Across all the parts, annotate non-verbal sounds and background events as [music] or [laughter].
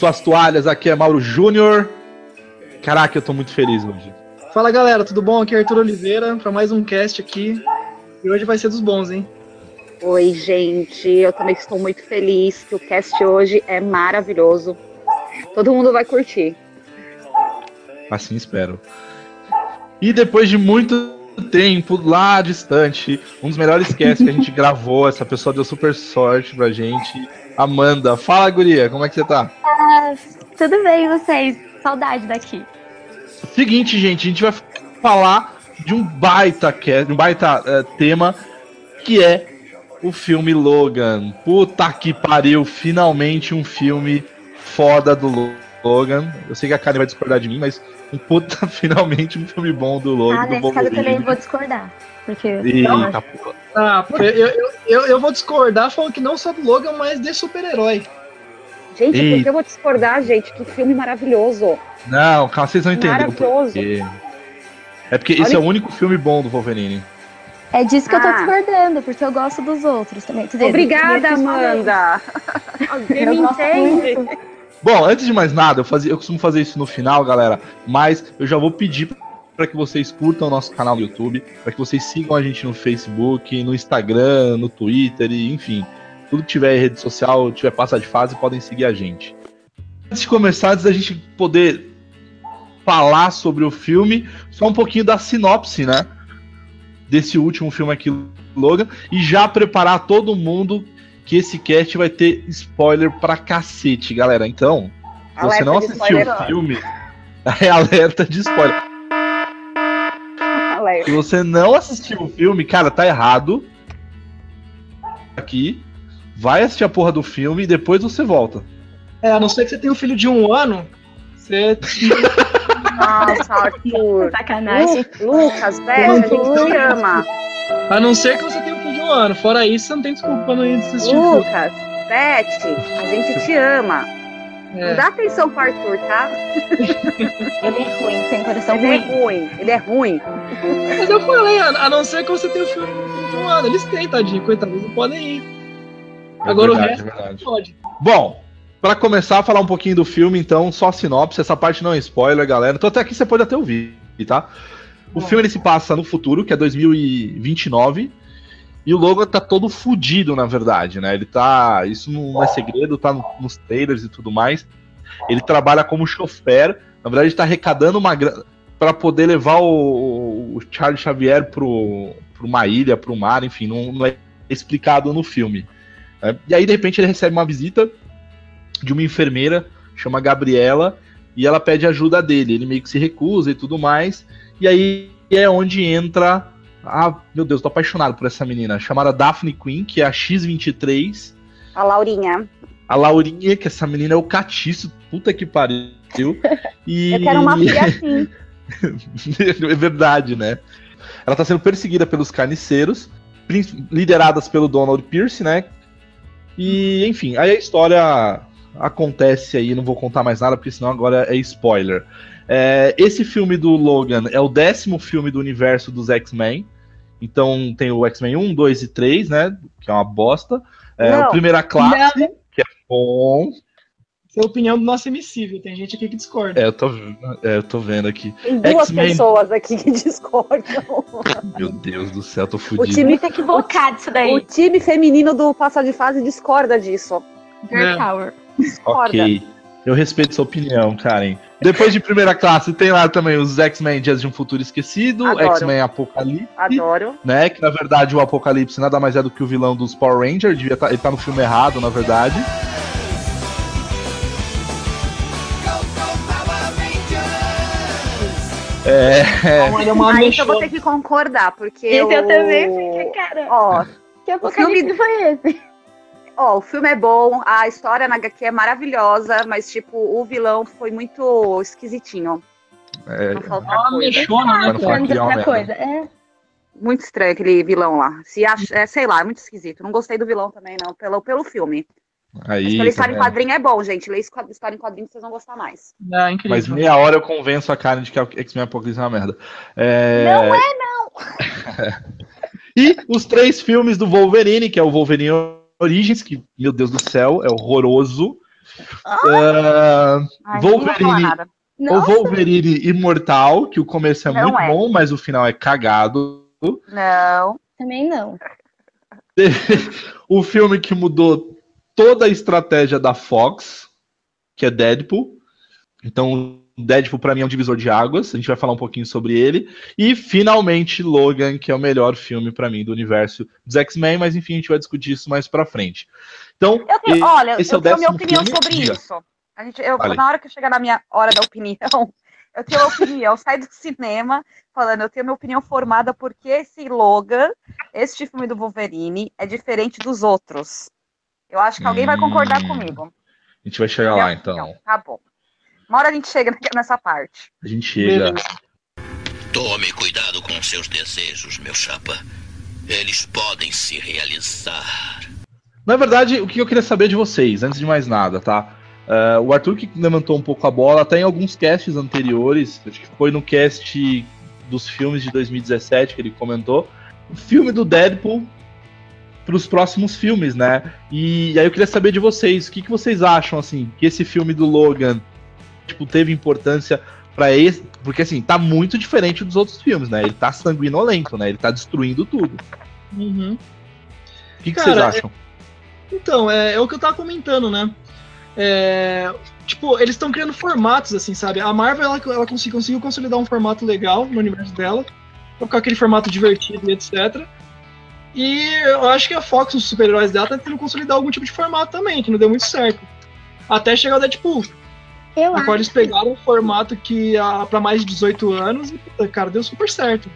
Suas toalhas, aqui é Mauro Júnior. Caraca, eu tô muito feliz hoje. Fala galera, tudo bom? Aqui é Arthur Oliveira para mais um cast aqui. E hoje vai ser dos bons, hein? Oi, gente. Eu também estou muito feliz que o cast hoje é maravilhoso. Todo mundo vai curtir. Assim espero. E depois de muito tempo lá distante, um dos melhores casts que a gente [laughs] gravou, essa pessoa deu super sorte pra gente. Amanda, fala, guria, como é que você tá? Ah, tudo bem, vocês? Saudade daqui. Seguinte, gente, a gente vai falar de um baita, um baita uh, tema que é o filme Logan. Puta que pariu, finalmente um filme foda do Logan. Eu sei que a Karen vai discordar de mim, mas um puta, [laughs] finalmente um filme bom do Logan. Ah, do nesse caso eu também vou discordar. Porque. Eita, porra. Ah, porque eu, eu, eu, eu vou discordar falando que não só do Logan, mas de super-herói. Gente, Eita. por que eu vou discordar, gente? Que filme maravilhoso. Não, calma, vocês vão entender. o Maravilhoso. porquê. É porque esse Olha- é o único filme bom do Wolverine. É disso que eu tô Ah. discordando, porque eu gosto dos outros também. Dizer, Obrigada. Amanda. Alguém [laughs] me entende. muito. Bom, antes de mais nada, eu, fazia, eu costumo fazer isso no final, galera, mas eu já vou pedir para que vocês curtam o nosso canal no YouTube, para que vocês sigam a gente no Facebook, no Instagram, no Twitter, e, enfim, tudo que tiver rede social, tiver passa de fase, podem seguir a gente. Antes de começar, antes da gente poder falar sobre o filme, só um pouquinho da sinopse, né? Desse último filme aqui, Logan, e já preparar todo mundo que esse cast vai ter spoiler pra cacete, galera. Então, se você não assistiu o filme, [laughs] é alerta de spoiler. Se você não assistiu o filme, cara, tá errado. Aqui, vai assistir a porra do filme e depois você volta. É, a não ser que você tenha um filho de um ano, você. Nossa, Arthur. Sacanagem. Lu- Lucas, velho, a gente te ama. A não ser que você tenha um filho de um ano. Fora isso, você não tem desculpa pra não ir assistir. Lucas, Beth, a gente te ama. Não É. dá atenção pro Arthur, tá? [laughs] Ele é ruim, tem coração Ele é ruim. ruim, ele é ruim. Mas eu falei, a, a não ser que você tenha um de um ano. Eles têm, tadinho, coitado, eles não podem ir. Agora o resto É verdade. pode. Bom, pra começar a falar um pouquinho do filme, então, só sinopse. Essa parte não é spoiler, galera. Então, até aqui você pode até ouvir, tá? O Bom. filme ele se passa no futuro, que é 2029. E o Logan tá todo fudido, na verdade, né? Ele tá. Isso não é segredo, tá no- nos trailers e tudo mais. Ele trabalha como chofer. Na verdade, tá arrecadando uma grana pra poder levar o, o Charles Xavier pro, uma ilha, pro mar, enfim, não, não é explicado no filme. né? E aí, de repente, ele recebe uma visita de uma enfermeira, chama Gabriela, e ela pede ajuda dele. Ele meio que se recusa e tudo mais. E aí é onde entra. Ah, meu Deus, tô apaixonado por essa menina. Chamada Daphne Queen, que é a X23. A Laurinha. A Laurinha, que essa menina é o catiço, puta que pariu. E... [laughs] Eu quero uma filha assim. [laughs] é verdade, né? Ela tá sendo perseguida pelos carniceiros, lideradas pelo Donald Pierce, né? E, enfim, aí a história acontece aí, não vou contar mais nada, porque senão agora é spoiler. É, esse filme do Logan é o décimo filme do universo dos X-Men. Então tem o X-Men 1, 2 e 3, né? Que é uma bosta. É, Não. o Primeira Classe, que é bom. Essa é a opinião do nosso emissível. Tem gente aqui que discorda. É, eu tô, é, eu tô vendo aqui. Tem duas pessoas aqui que [laughs] discordam. Meu Deus do céu, tô O fudido. time, Muito equivocado isso daí. o time feminino do Passa de Fase discorda disso. Girl É. Power. Discorda. Ok. Eu respeito sua opinião, Karen. Depois de primeira classe, tem lá também os X-Men Dias de um Futuro Esquecido. X-Men Apocalipse, Adoro. né? Que na verdade o Apocalipse nada mais é do que o vilão dos Power Rangers. Devia tá, ele tá no filme errado, na verdade. É, ele é uma Aí eu vou ter que concordar, porque. Esse eu o- também fiquei, cara. Ó, Que apocalipse foi esse? Ó, o filme é bom, a história na HQ é maravilhosa, mas, tipo, o vilão foi muito esquisitinho. é, Não falta uma coisa. mexona, né, Mas não fala é coisa. É. Muito estranho aquele vilão lá. Se acha, é, sei lá, é muito esquisito. Não gostei do vilão também, não, pelo, pelo filme. Mas aí, pela tá história em quadrinho é bom, gente. Lê história em quadrinho que vocês vão gostar mais. É incrível. Mas meia hora eu convenço a Karen de que a X-Men Apocalipse é uma merda. É... Não é, não! [laughs] e os três filmes do Wolverine, que é o Wolverine Origins, que, meu Deus do céu, é horroroso. Ah, falar Wolverine, o Wolverine Imortal, que o começo é Não muito é. bom, mas o final é cagado. Não. também não. [laughs] o filme que mudou toda a estratégia da Fox, que é Deadpool. Então, Deadpool pra mim é um divisor de águas. A gente vai falar um pouquinho sobre ele. E finalmente Logan, que é o melhor filme pra mim do universo dos X-Men, mas enfim, a gente vai discutir isso mais pra frente. Então, Eu tenho, olha, esse é eu o tenho minha décimo opinião filme? sobre Diga. isso. A gente, eu, Fale. na hora que eu chegar na minha hora da opinião, [laughs] eu tenho uma opinião. Eu saio do cinema falando, eu tenho minha opinião formada porque esse Logan, este filme do Wolverine, é diferente dos outros. Eu acho que alguém vai concordar Hum, comigo. a gente vai chegar Minha lá, opinião. então. Tá bom. Uma hora a gente chega [laughs] nessa parte. A gente chega. Beleza. Tome cuidado com seus desejos, meu chapa. Eles podem se realizar. Na verdade, o que eu queria saber de vocês, antes de mais nada, tá? Eh, o Arthur que levantou um pouco a bola, até em alguns casts anteriores, acho que foi no cast dos filmes de 2017 que ele comentou, o filme do Deadpool para os próximos filmes, né? E, aí eu queria saber de vocês, o que, que vocês acham, assim, que esse filme do Logan, tipo, teve importância para esse... Porque, assim, tá muito diferente dos outros filmes, né? Ele tá sanguinolento, né? Ele tá destruindo tudo. Uhum. O que, que Cara, vocês acham? Então, é, é o que eu tava comentando, né? É, tipo, eles estão criando formatos, assim, sabe? A Marvel, ela, ela conseguiu, conseguiu consolidar um formato legal no universo dela, colocar aquele formato divertido e etc. E eu acho que a Fox, os super-heróis dela, tá tentando consolidar algum tipo de formato também, que não deu muito certo. Até chegar o Deadpool, Eu na acho. eles pegaram um formato que a, pra mais de 18 anos e, cara, deu super certo.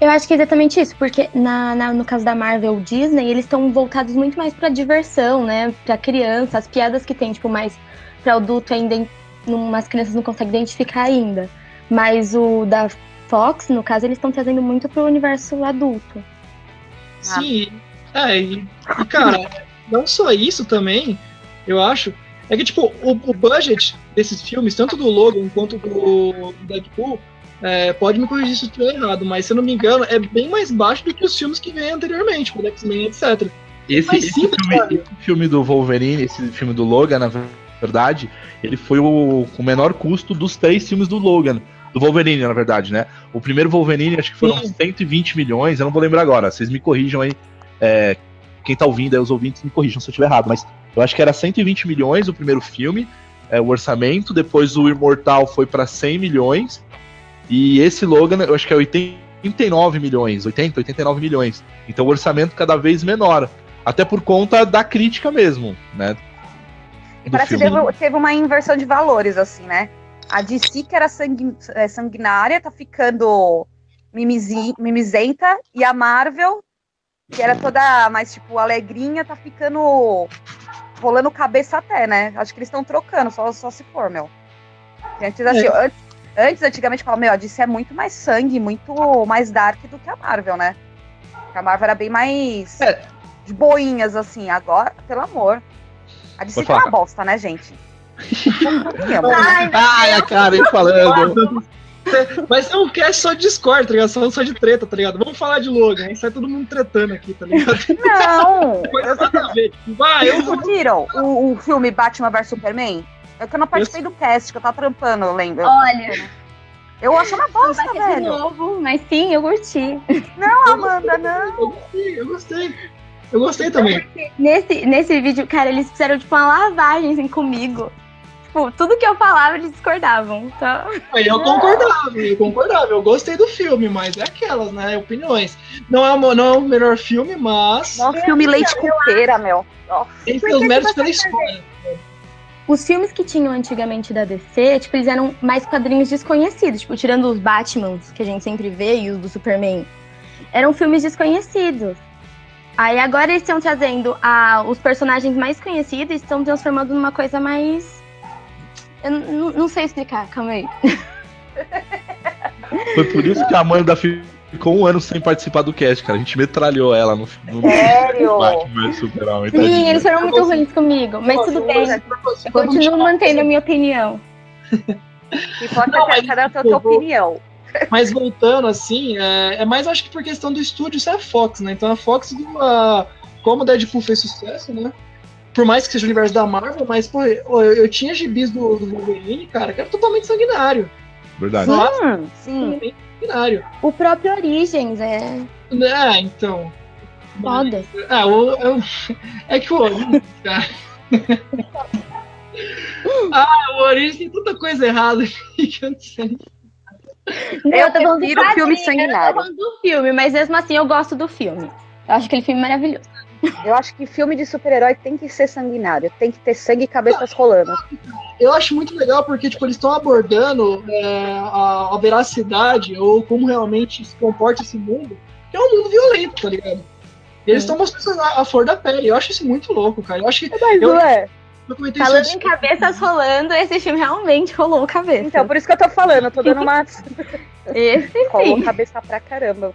Eu acho que é exatamente isso, porque na, na- no caso da Marvel Disney, eles estão voltados muito mais pra diversão, né? Pra criança, as piadas que tem, tipo, mais pra adulto ainda, umas crianças não conseguem identificar ainda. Mas o da Fox, no caso, eles estão trazendo muito pro universo adulto. Sim, é, e, cara, não só isso também, eu acho, é que, tipo, o, o budget desses filmes, tanto do Logan quanto do Deadpool, é, pode me corrigir se eu estiver errado, mas se eu não me engano, é bem mais baixo do que os filmes que vêm anteriormente, como X-Men, etc. Esse, Mas esse sim, filme, esse filme do Wolverine, esse filme do Logan, na verdade, ele foi o, o menor custo dos três filmes do Logan. Do Wolverine, na verdade, né? O primeiro Wolverine, acho que foram Sim. 120 milhões, eu não vou lembrar agora. Vocês me corrijam aí. é, quem tá ouvindo aí, os ouvintes, me corrijam se eu estiver errado, mas eu acho que era 120 milhões o primeiro filme, é, o orçamento. Depois o Imortal foi para 100 milhões. E esse Logan, eu acho que é 89 milhões, 80, 89 milhões. Então o orçamento cada vez menor. Até por conta da crítica mesmo, né? Do Parece que filme. teve, teve uma inversão de valores, assim, né? A DC, que era sanguin- é, sanguinária, tá ficando mimizenta, e a Marvel, que era toda mais, tipo, alegrinha, tá ficando rolando cabeça até, né? Acho que eles estão trocando, só, só se for, meu. Porque Antes, assim, antes, antes, antigamente, falava, meu, a DC é muito mais sangue, muito mais dark do que a Marvel, né? Porque a Marvel era bem mais É. de boinhas, assim. Agora, pelo amor. A DC Pode tá uma falar. bosta, né, gente? [laughs] Ai, Ai, a Karen falando. Vai ser um cast só de Discord, tá ligado? Só, só de treta, tá ligado? Vamos falar de Logan, aí sai todo mundo tretando aqui, tá ligado? Não! Coisa nada a ver. Tipo, vai, eu Vocês vou. não viram o, o filme Batman vs Superman? É que eu não participei do cast, que eu tava trampando, eu lembro. olha, Eu acho uma não bosta, vai ter de velho. novo, mas sim, eu curti. Não, Amanda, não. Eu gostei, eu gostei. Eu gostei também. Nesse, nesse vídeo, cara, eles fizeram tipo uma lavagem assim, comigo. Tipo, tudo que eu falava, eles discordavam. Então, Aí eu [laughs] concordava, eu concordava. Eu gostei do filme, mas é aquelas, né? Opiniões. Não é não é o melhor filme, mas Nossa, filme leite com pera, meu. Nossa. tem seus méritos pela história. os filmes que tinham antigamente da DC, tipo, eles eram mais quadrinhos desconhecidos. Tipo, tirando os Batmans, que a gente sempre vê, e os do Superman. Eram filmes desconhecidos. Aí agora eles estão trazendo a, os personagens mais conhecidos e estão transformando numa coisa mais. Eu não sei explicar, calma aí. Foi por isso que a Amanda ficou um ano sem participar do cast, cara. A gente metralhou ela no, no Sério? Superman. Sim, tadinha. eles foram muito ruins comigo, mas tudo bem. Eu continuo mantendo a minha opinião. Ter cada a tua, opinião. Mas voltando, assim, é, é mais acho que por questão do estúdio, isso é a Fox, né? Então a Fox, a- como o Deadpool fez sucesso, né? Por mais que seja o universo da Marvel, mas, pô, eu, eu tinha gibis do, do Wolverine, cara, que era totalmente sanguinário. Verdade. Nossa, Sim, sanguinário. O próprio Origins é É, então. foda. Ah, o, eu, é que o Origins, [laughs] cara. ah, o Origins tem tanta coisa errada [laughs] que eu não sei. Não, Eu tô falando do prefiro o filme quadrinho, Eu sanguinário. tô falando do filme, mas mesmo assim eu gosto do filme. Eu acho aquele filme maravilhoso. Eu acho que filme de super-herói tem que ser sanguinário. Tem que ter sangue e cabeças rolando. Eu acho muito legal porque, tipo, eles estão abordando é, a, a veracidade ou como realmente se comporta esse mundo, que é um mundo violento, tá ligado? E eles estão mostrando a, a flor da pele. Eu acho isso muito louco, cara. Eu acho que. Mas Eu- é. Comentei Falando isso em cabeças rolando, esse filme realmente rolou cabeça. Então, por isso que eu tô falando, eu tô dando uma. [laughs] Esse Rolou sim. cabeça pra caramba.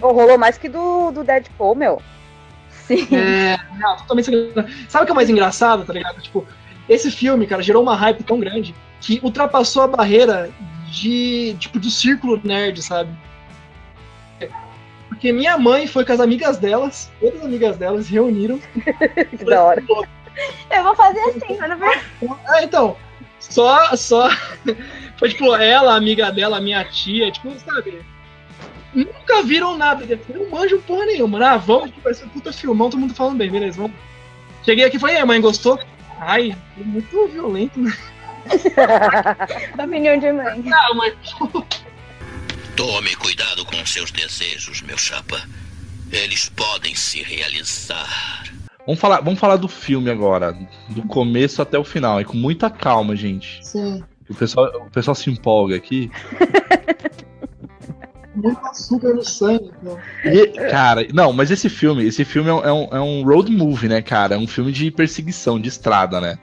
Rolou mais que do, do Deadpool, meu. Sim. É, não, totalmente. Sabe o que é mais engraçado, tá ligado? Tipo, esse filme, cara, gerou uma hype tão grande que ultrapassou a barreira de, tipo, do círculo nerd, sabe? Porque minha mãe foi com as amigas delas, todas as amigas delas se reuniram. [laughs] Que da hora. [laughs] Eu vou fazer assim, ver. Ah, então, só, só, [laughs] foi tipo, ela, a amiga dela, a minha tia, tipo, sabe? Nunca viram nada, não manjam porra nenhuma, né? Ah, vamos, tipo, vai ser um puta filmão, todo mundo falando bem, beleza, vamos. Cheguei aqui e falei, e aí, mãe, gostou? Ai, muito violento, né? [laughs] Opinião de mãe. Não, mas Tome cuidado com seus desejos, meu chapa. Eles podem se realizar. Vamos falar, vamos falar do filme agora, do começo até o final, e com muita calma, gente. sim, O pessoal, o pessoal se empolga aqui. [laughs] muito açúcar no sangue. E, cara, não, mas esse filme, esse filme é um, é um- é um road movie, né, cara? É um filme de perseguição, de estrada, né?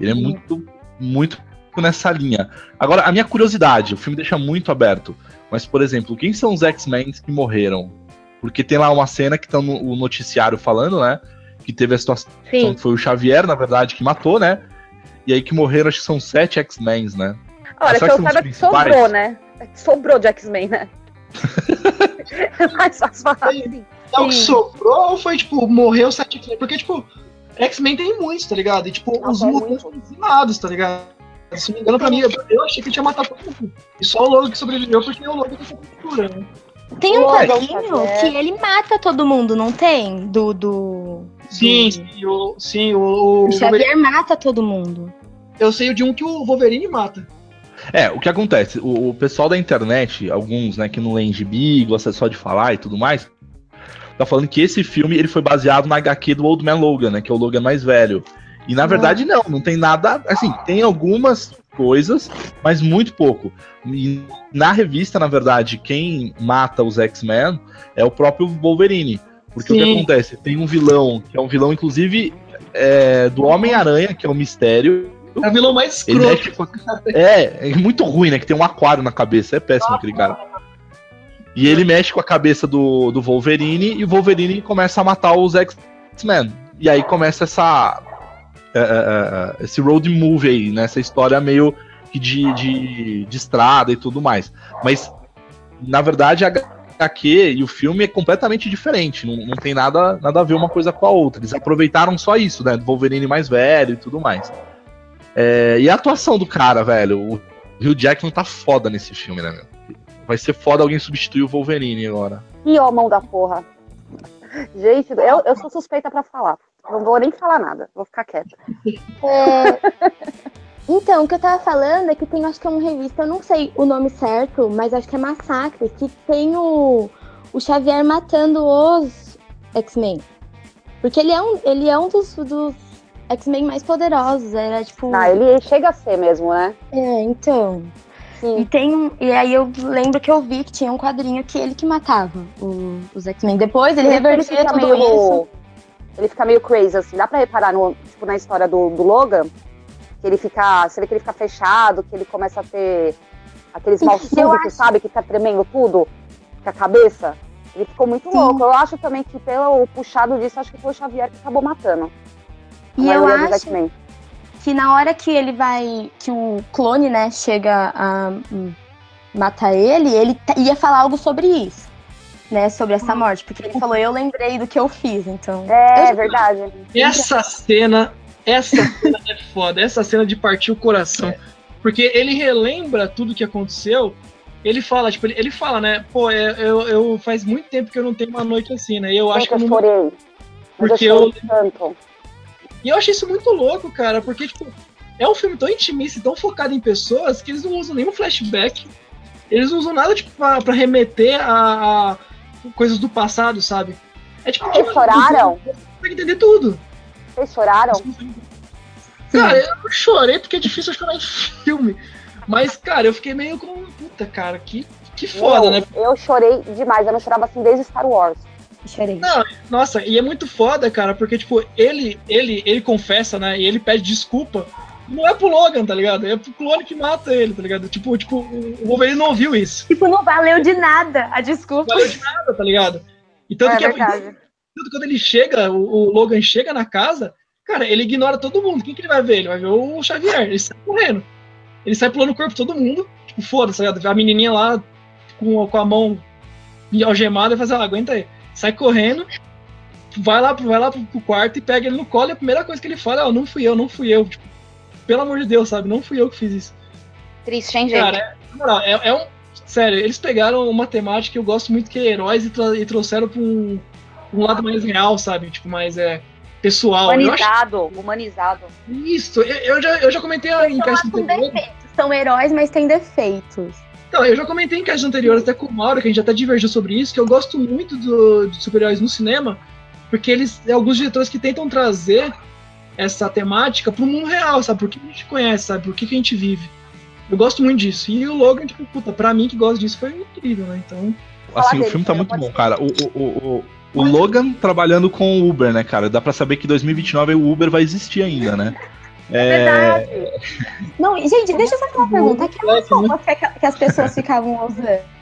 Ele é muito, muito nessa linha. Agora, a minha curiosidade, o filme deixa muito aberto. Mas, por exemplo, quem são os X-Men que morreram? Porque tem lá uma cena que tá no o noticiário falando, né? Que teve a situação Sim. que foi o Xavier, na verdade, que matou, né? E aí que morreram, acho que são sete X-Men, né? Olha, Será que eu que são os saiba que sobrou, né? É que Sobrou de X-Men, né? É mais fácil falar assim. É o que sobrou ou foi, tipo, morreu sete X-Men? Porque, tipo, X-Men tem muitos, tá ligado? E, tipo, Nossa, os é mutantes dizimados, tá ligado? Se não me engano, pra mim, eu, eu achei que tinha matado todo mundo. E só o Logan que sobreviveu porque o Logan tem essa cultura, né? Tem um quadrinho que ele mata todo mundo, não tem? Do. do... Sim, do- sim, o, sim, o, o O Xavier mata todo mundo. Eu sei de um que o Wolverine mata. É, o que acontece? O, o pessoal da internet, alguns, né, que não leem gibi, gosta só de falar e tudo mais, tá falando que esse filme ele foi baseado na HQ do Old Man Logan, né, que é o Logan mais velho. E na verdade não, não tem nada, assim, tem algumas coisas, mas muito pouco. E na revista, na verdade, quem mata os X-Men é o próprio Wolverine. Porque o que Sim. acontece? Tem um vilão, que é um vilão, inclusive, é, do Homem-Aranha, que é o Mistério, É o vilão mais ele escroto. É, é muito ruim, né? Que tem um aquário na cabeça. É péssimo aquele cara. E ele mexe com a cabeça do, do Wolverine e o Wolverine começa a matar os X-Men. E aí começa essa. é, é, é, esse road movie aí, né? Essa história meio que de, de, de estrada e tudo mais. Mas, na verdade, a HQ e o filme é completamente diferente. Não, não tem nada, nada a ver uma coisa com a outra. Eles aproveitaram só isso, né? Do Wolverine mais velho e tudo mais. É, e a atuação do cara, velho? O Hugh Jackman tá foda nesse filme, né, meu? Vai ser foda alguém substituir o Wolverine agora. E ó, mão da porra. Gente, eu, eu sou suspeita pra falar. Não vou nem falar nada, vou ficar quieta. [laughs] É, Então, o que eu tava falando é que tem, acho que é uma revista, eu não sei o nome certo, mas acho que é Massacre, que tem o, o Xavier matando os X-Men. Porque ele é um, ele é um dos, dos X-Men mais poderosos. Era tipo. Ah, ele chega a ser mesmo, né? É, então. E Sim. tem um. E aí eu lembro que eu vi que tinha um quadrinho que ele que matava o- os X-Men. Depois ele ele revertia fica tudo meio. isso. Ele fica meio crazy, assim. Dá pra reparar no, tipo, na história do, do Logan, que ele fica. Você vê que ele fica fechado, que ele começa a ter aqueles mal súbitos, sabe? Que fica tremendo tudo com a cabeça. Ele ficou muito Sim. louco. Eu acho também que pelo puxado disso, acho que foi o Xavier que acabou matando. E eu acho que na hora que ele vai. que o clone, né, chega a matar ele, ele ia falar algo sobre isso. né, sobre essa morte, porque ele falou, eu lembrei do que eu fiz, então. É, é verdade. Essa cena, essa cena é foda, essa cena de partir o coração. É. Porque ele relembra tudo que aconteceu. Ele fala, tipo, ele, ele fala, né? Pô, é, eu, eu faz muito tempo que eu não tenho uma noite assim, né? E eu acho que eu não chorei. Porque eu eu- tanto. E eu achei isso muito louco, cara, porque, tipo, é um filme tão intimista e tão focado em pessoas que eles não usam nenhum flashback. Eles não usam nada, tipo, pra, pra remeter a, a coisas do passado, sabe? É tipo. Vocês choraram? Você consegue entender tudo. Vocês choraram? Cara, eu não chorei porque é difícil eu chorar em filme. Mas, cara, eu fiquei meio com. Puta, cara, que, que foda, Meu, né? Eu chorei demais. Eu não chorava assim desde Star Wars. Chorei. Não, nossa, e é muito foda, cara, porque, tipo, ele, ele, ele confessa, né? E ele pede desculpa. Não é pro Logan, tá ligado? É pro clone que mata ele, tá ligado? Tipo, tipo, o Wolverine não ouviu isso. Tipo, não valeu de nada a desculpa. Não valeu de nada, tá ligado? E tanto É que verdade. tanto quando ele chega, o, o Logan chega na casa, cara, ele ignora todo mundo. Quem que ele vai ver? Ele vai ver o Xavier, ele sai correndo. Ele sai pulando o corpo de todo mundo. Tipo, foda-se, tá ligado? A menininha lá com, com a mão algemada e faz, ah, aguenta aí. Sai correndo, vai lá, vai lá pro, quarto e pega ele no colo e a primeira coisa que ele fala é, ó, não fui eu, não fui eu. Tipo, pelo amor de Deus, sabe? Não fui eu que fiz isso. Triste, hein, gente? Cara, é, é, é um. Sério, eles pegaram uma temática que eu gosto muito que é heróis e, tra- e trouxeram pra um, um lado mais real, sabe? Tipo, mais é, pessoal. Eu acho humanizado, humanizado. isso. Eu, eu já, eu já comentei anteriores. defeitos. São heróis, mas têm defeitos. Não, eu já comentei em castes anteriores até com o Mauro, que a gente até divergiu sobre isso, que eu gosto muito do, de super-heróis no cinema, porque eles. É alguns diretores que tentam trazer essa temática pro mundo real, sabe? Por que a gente conhece, sabe? Por que, que a gente vive. Eu gosto muito disso. E o Logan, tipo, puta, pra mim que gosta disso foi incrível, né? Então. Assim, o filme tá muito bom, cara. O, o, o, o, o Logan trabalhando com o Uber, né, cara? Dá pra saber que 2029 o Uber vai existir ainda, né? [laughs] É, É, verdade. [laughs] Não, gente, deixa eu só fazer uma pergunta. Aquelas Black, né? roupas que, que as pessoas ficavam usando.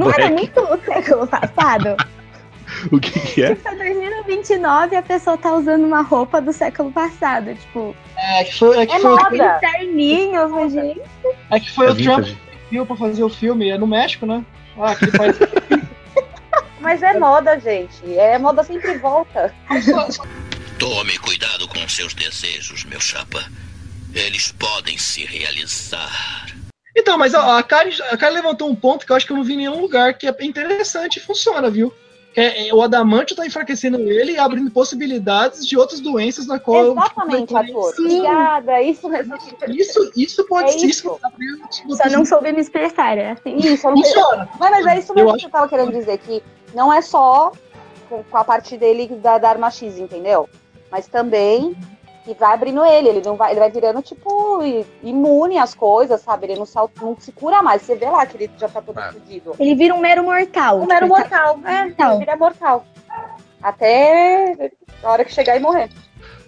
Não era muito o século passado? [laughs] o que, que é? Tipo, 2029 a pessoa tá usando uma roupa do século passado. Tipo, É que foi, é que É foi, moda. aqueles terninhos, né, gente? é que foi É o Trump viu pra fazer o filme. É no México, né? Ah, aquele país. [laughs] Mas é moda, gente. É moda sempre volta. Tome cuidado com seus desejos, meu chapa. Eles podem se realizar. Então, mas ó, a Karen, a Karen levantou um ponto que eu acho que eu não vi em nenhum lugar que é interessante e funciona, viu? É, é, o adamantio tá enfraquecendo ele e abrindo possibilidades de outras doenças na qual. Exatamente, tipo, Arthur. Sim. Obrigada. Isso. Isso, isso pode É ser. isso. Só não soube me expressar, é assim. Isso, eu não sei. funciona. Mas, mas é isso Eu mesmo acho- que eu tava querendo dizer, que não é só com, com a parte dele da, da arma X, entendeu? Mas também que vai abrindo ele, ele não vai, ele vai virando, tipo, imune às coisas, sabe? Ele não, sal- não se cura mais. Você vê lá que ele já tá todo É. fudido. Ele vira um mero mortal. Um mero Tipo, mortal. É, Mortal. ele vira mortal. Até a hora que chegar e morrer.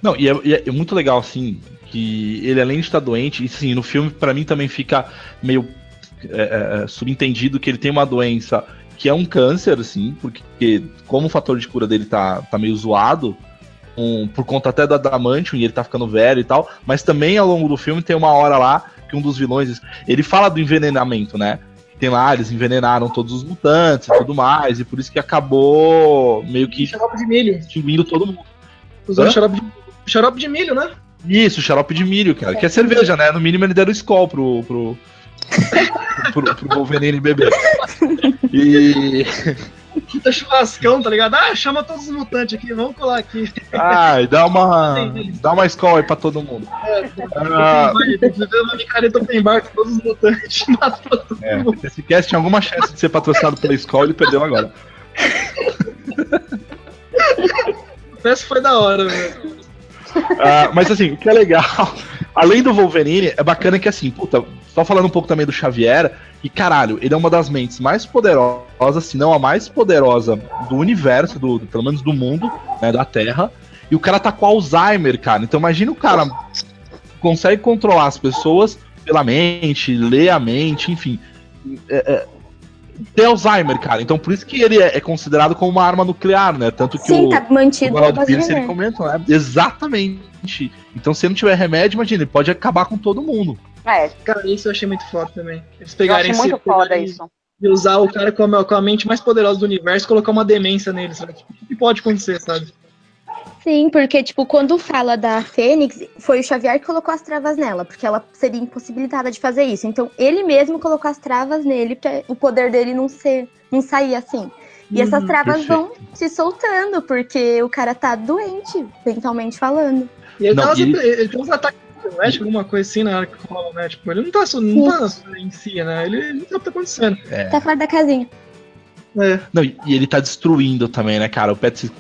Não, e é, e é muito legal, assim, que ele além de estar doente, e sim, no filme pra mim também fica meio é, é, subentendido que ele tem uma doença que é um câncer, assim, porque como o fator de cura dele tá, tá meio zoado, um, por conta até do adamantium, e ele tá ficando velho e tal, mas também ao longo do filme tem uma hora lá que um dos vilões, ele fala do envenenamento, né? Tem lá, eles envenenaram todos os mutantes e tudo mais, e por isso que acabou meio que Xarope de milho. extinguindo todo mundo. Usando xarope de, xarope de milho, né? Isso, xarope de milho, cara. Que é cerveja, né? No mínimo ele deram Skol pro. [laughs] pro. pro, pro Wolverine beber. E. Puta churrascão, tá ligado? Ah, chama todos os mutantes aqui, vamos colar aqui. Ai, dá uma. Dá uma Skol aí pra todo mundo. Ah, Tem que viver uma micareta open bar com todos os mutantes. [laughs] Mata todo é, mundo. esse cast tinha alguma chance de ser patrocinado pela Skol e ele perdeu agora. Essa foi da hora, velho. Ah, mas assim, o que é legal, [laughs] além do Wolverine, é bacana que assim, puta, só falando um pouco também do Xavier, e caralho, ele é uma das mentes mais poderosas, se não a mais poderosa do universo, do, do- pelo menos do mundo, né, da Terra. E o cara tá com Alzheimer, cara. Então imagina o cara consegue controlar as pessoas pela mente, ler a mente, enfim. É, é, tem Alzheimer, cara. Então por isso que ele é, é considerado como uma arma nuclear, né? Tanto que Sim, o, tá o mantido Ronald pra Pierce ele comenta, né? Exatamente. Então, se não tiver remédio, imagina, ele pode acabar com todo mundo. É, Cara, isso eu achei muito foda também. Eles eu pegarem acho muito esse- foda pegarem- isso. de usar o cara com a, com a mente mais poderosa do universo e colocar uma demência nele, sabe? O que pode acontecer, sabe? Sim, porque, tipo, quando fala da Fênix, foi o Xavier que colocou as travas nela, porque ela seria impossibilitada de fazer isso. Então, ele mesmo colocou as travas nele pra o poder dele não ser, não sair assim. E essas Uhum, travas perfeito. vão se soltando, porque o cara tá doente, mentalmente falando. E ele, Não, tava e ele- sempre- ele tem uns ataques elétricos, alguma coisa assim na hora que rola, né? Tipo, ele não tá, só- não tá em si, né? Ele, ele não sabe o que tá acontecendo. Tá fora da casinha. É. Não, e ele tá destruindo também, né, cara? O Patrick,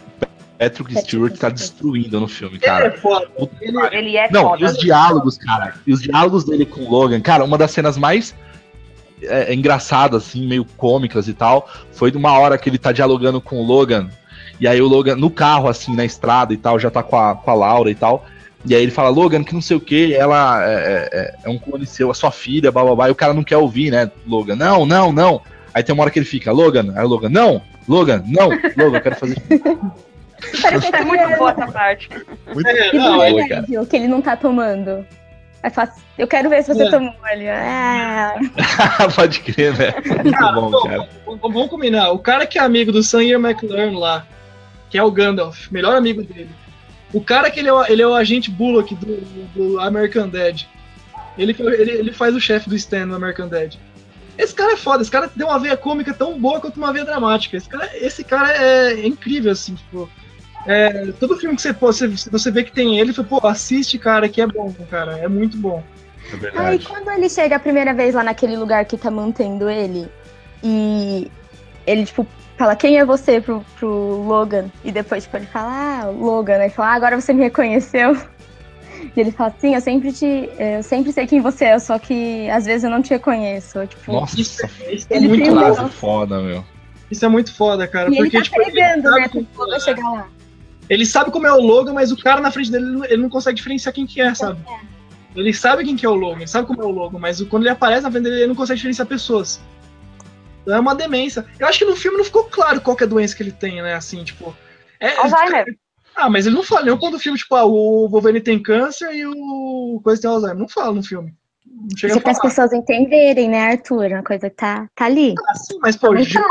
Patrick Stewart tá destruindo no filme, Ele é cara. foda. Ele. Ele é Não, foda. e os diálogos, cara. E os diálogos dele com o Logan, cara, uma das cenas mais é, engraçadas, assim, meio cômicas e tal, foi de uma hora que ele tá dialogando com o Logan. E aí o Logan, no carro, assim, na estrada e tal, já tá com a, com a Laura e tal. E aí ele fala, Logan, que não sei o que, ela é, é- é um clone seu, a sua filha, blá blá blá, e o cara não quer ouvir, né, Logan? Não, não, não. Aí tem uma hora que ele fica, Logan, aí o Logan, não, Logan, não, Logan, eu quero fazer [laughs] É muito boa essa parte. muito É, não, do cara. que ele não tá tomando. Aí fala, eu quero ver se você É. tomou ali. Ah, Pode crer, né? Muito Cara, bom, cara. v- Vamos combinar. O cara que é amigo do Sam McLaren lá, que é o Gandalf, melhor amigo dele. O cara que ele é o, ele é o agente Bullock do, do American Dad. Ele, ele, ele faz o chefe do Stan no American Dad. Esse cara é foda, esse cara tem uma veia cômica tão boa quanto uma veia dramática. Esse cara, esse cara é, incrível, assim, tipo. é, todo filme que você, você, você vê que tem ele, você, pô, assiste, cara, que é bom, cara. É muito bom. É Aí quando ele chega a primeira vez lá naquele lugar que tá mantendo ele, e ele, tipo, fala, quem é você pro, pro Logan? E depois, tipo, ele fala, ah, Logan, aí fala, ah, agora você me reconheceu. [laughs] E ele fala, sim, eu sempre te. Eu sempre sei quem você é, só que às vezes eu não te reconheço. Tipo, Nossa, Isso, isso é Ele muito um foda, meu. Isso é muito foda, cara. e ele porque, tá tipo, ele pegando, sabe né, como- pro Logan chegar lá. ele sabe como é o Logan, mas o cara na frente dele ele não- consegue diferenciar quem que é, sabe? Ele sabe quem que é o Logan, ele sabe como é o Logan, mas quando ele aparece na frente dele, ele não consegue diferenciar pessoas. É uma demência. Eu acho que no filme não ficou claro qual que é a doença que ele tem, né? Assim, tipo. É, Alzheimer. Ah, mas ele não fala. Nem quando o filme, tipo, ah, o Wolverine tem câncer e o Coisa tem Alzheimer. Não fala no filme. Não chega Isso é para as pessoas entenderem, né, Arthur? Uma coisa que tá, tá ali. Ah, sim, mas, pô, já-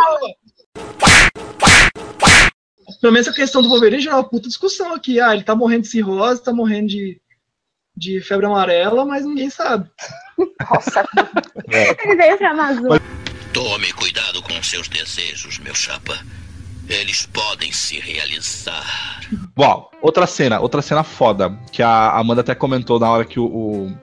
Pelo menos a questão do Wolverine já é uma puta discussão aqui. Ah, ele tá morrendo de cirrose, tá morrendo de, de febre amarela, mas ninguém sabe. Nossa, Ele veio pra Amazônia. Tome cuidado com seus desejos, meu chapa. Eles podem se realizar. Bom, outra cena, outra cena foda, que a Amanda até comentou na hora que o, o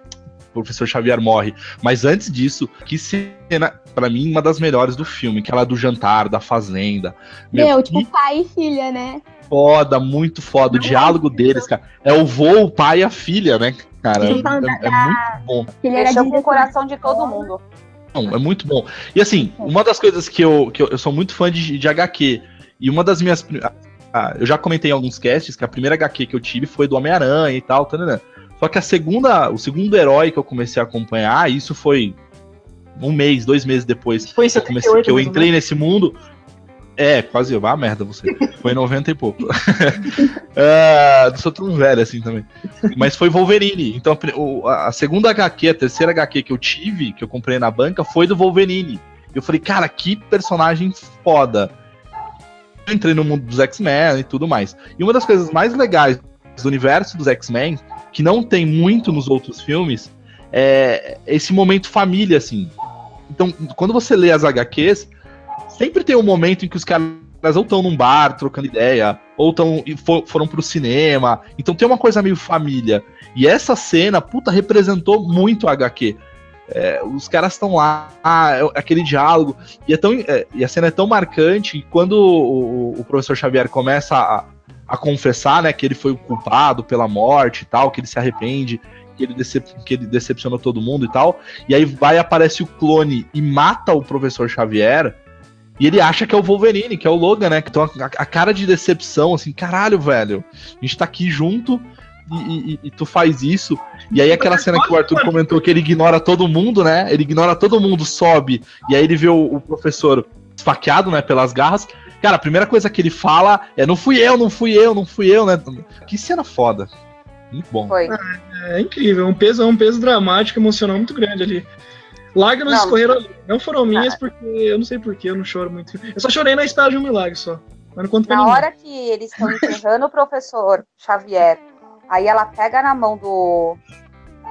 professor Xavier morre. Mas antes disso, que cena, pra mim, uma das melhores do filme, que ela é do jantar, da fazenda. Meu, que tipo, pai e filha, né? foda, muito foda. O diálogo deles, cara. É o vô, o pai e a filha, né, cara? É, é- é muito bom. Ele era mexeu com o coração de todo mundo. É muito bom. E assim, uma das coisas que eu, que eu, eu sou muito fã de, de HQ, e uma das minhas. ah, eu já comentei em alguns casts que a primeira HQ que eu tive foi do Homem-Aranha e tal, tanana. Só que a segunda, o segundo herói que eu comecei a acompanhar, isso foi um mês, dois meses depois Foi que eu, comecei, 78 que eu entrei nesse mundo. É, quase, vá merda você. Foi em 90 e pouco. [laughs] Ah, sou tão velho assim também. Mas foi Wolverine. Então a, a segunda HQ, a terceira HQ que eu tive, que eu comprei na banca, foi do Wolverine. Eu falei, cara, que personagem foda. Eu entrei no mundo dos X-Men e tudo mais. E uma das coisas mais legais do universo dos X-Men, que não tem muito nos outros filmes, é esse momento família, assim. Então, quando você lê as HQs, sempre tem um momento em que os caras ou estão num bar trocando ideia, ou tão, for- foram pro cinema. Então tem uma coisa meio família. E essa cena, puta, representou muito a HQ. É, os caras estão lá, ah, é aquele diálogo. E, é tão, é, e a cena é tão marcante. E quando o, o- o professor Xavier começa a, a confessar né, que ele foi o culpado pela morte e tal, que ele se arrepende, que ele, decep- que ele decepcionou todo mundo e tal. E aí vai, aparece o clone e mata o professor Xavier. E ele acha que é o Wolverine, que é o Logan, né? Então a, a cara de decepção, assim, caralho, velho. A gente tá aqui junto e, e- e tu faz isso. E aí aquela cena que o Arthur comentou que ele ignora todo mundo, né? Ele ignora todo mundo, sobe. E aí ele vê o, o professor esfaqueado, né? Pelas garras. Cara, a primeira coisa que ele fala é: não fui eu, não fui eu, não fui eu, né? Que cena foda. Muito bom. Foi. É incrível, um peso, um peso dramático, emocional muito grande ali. Lágrimas Não. escorreram ali. Não foram minhas, porque eu não sei porquê, eu não choro muito. Eu só chorei na espera de um milagre só. Mas não conto pra Na ninguém. hora que eles estão enterrando o professor Xavier, aí ela pega na mão do,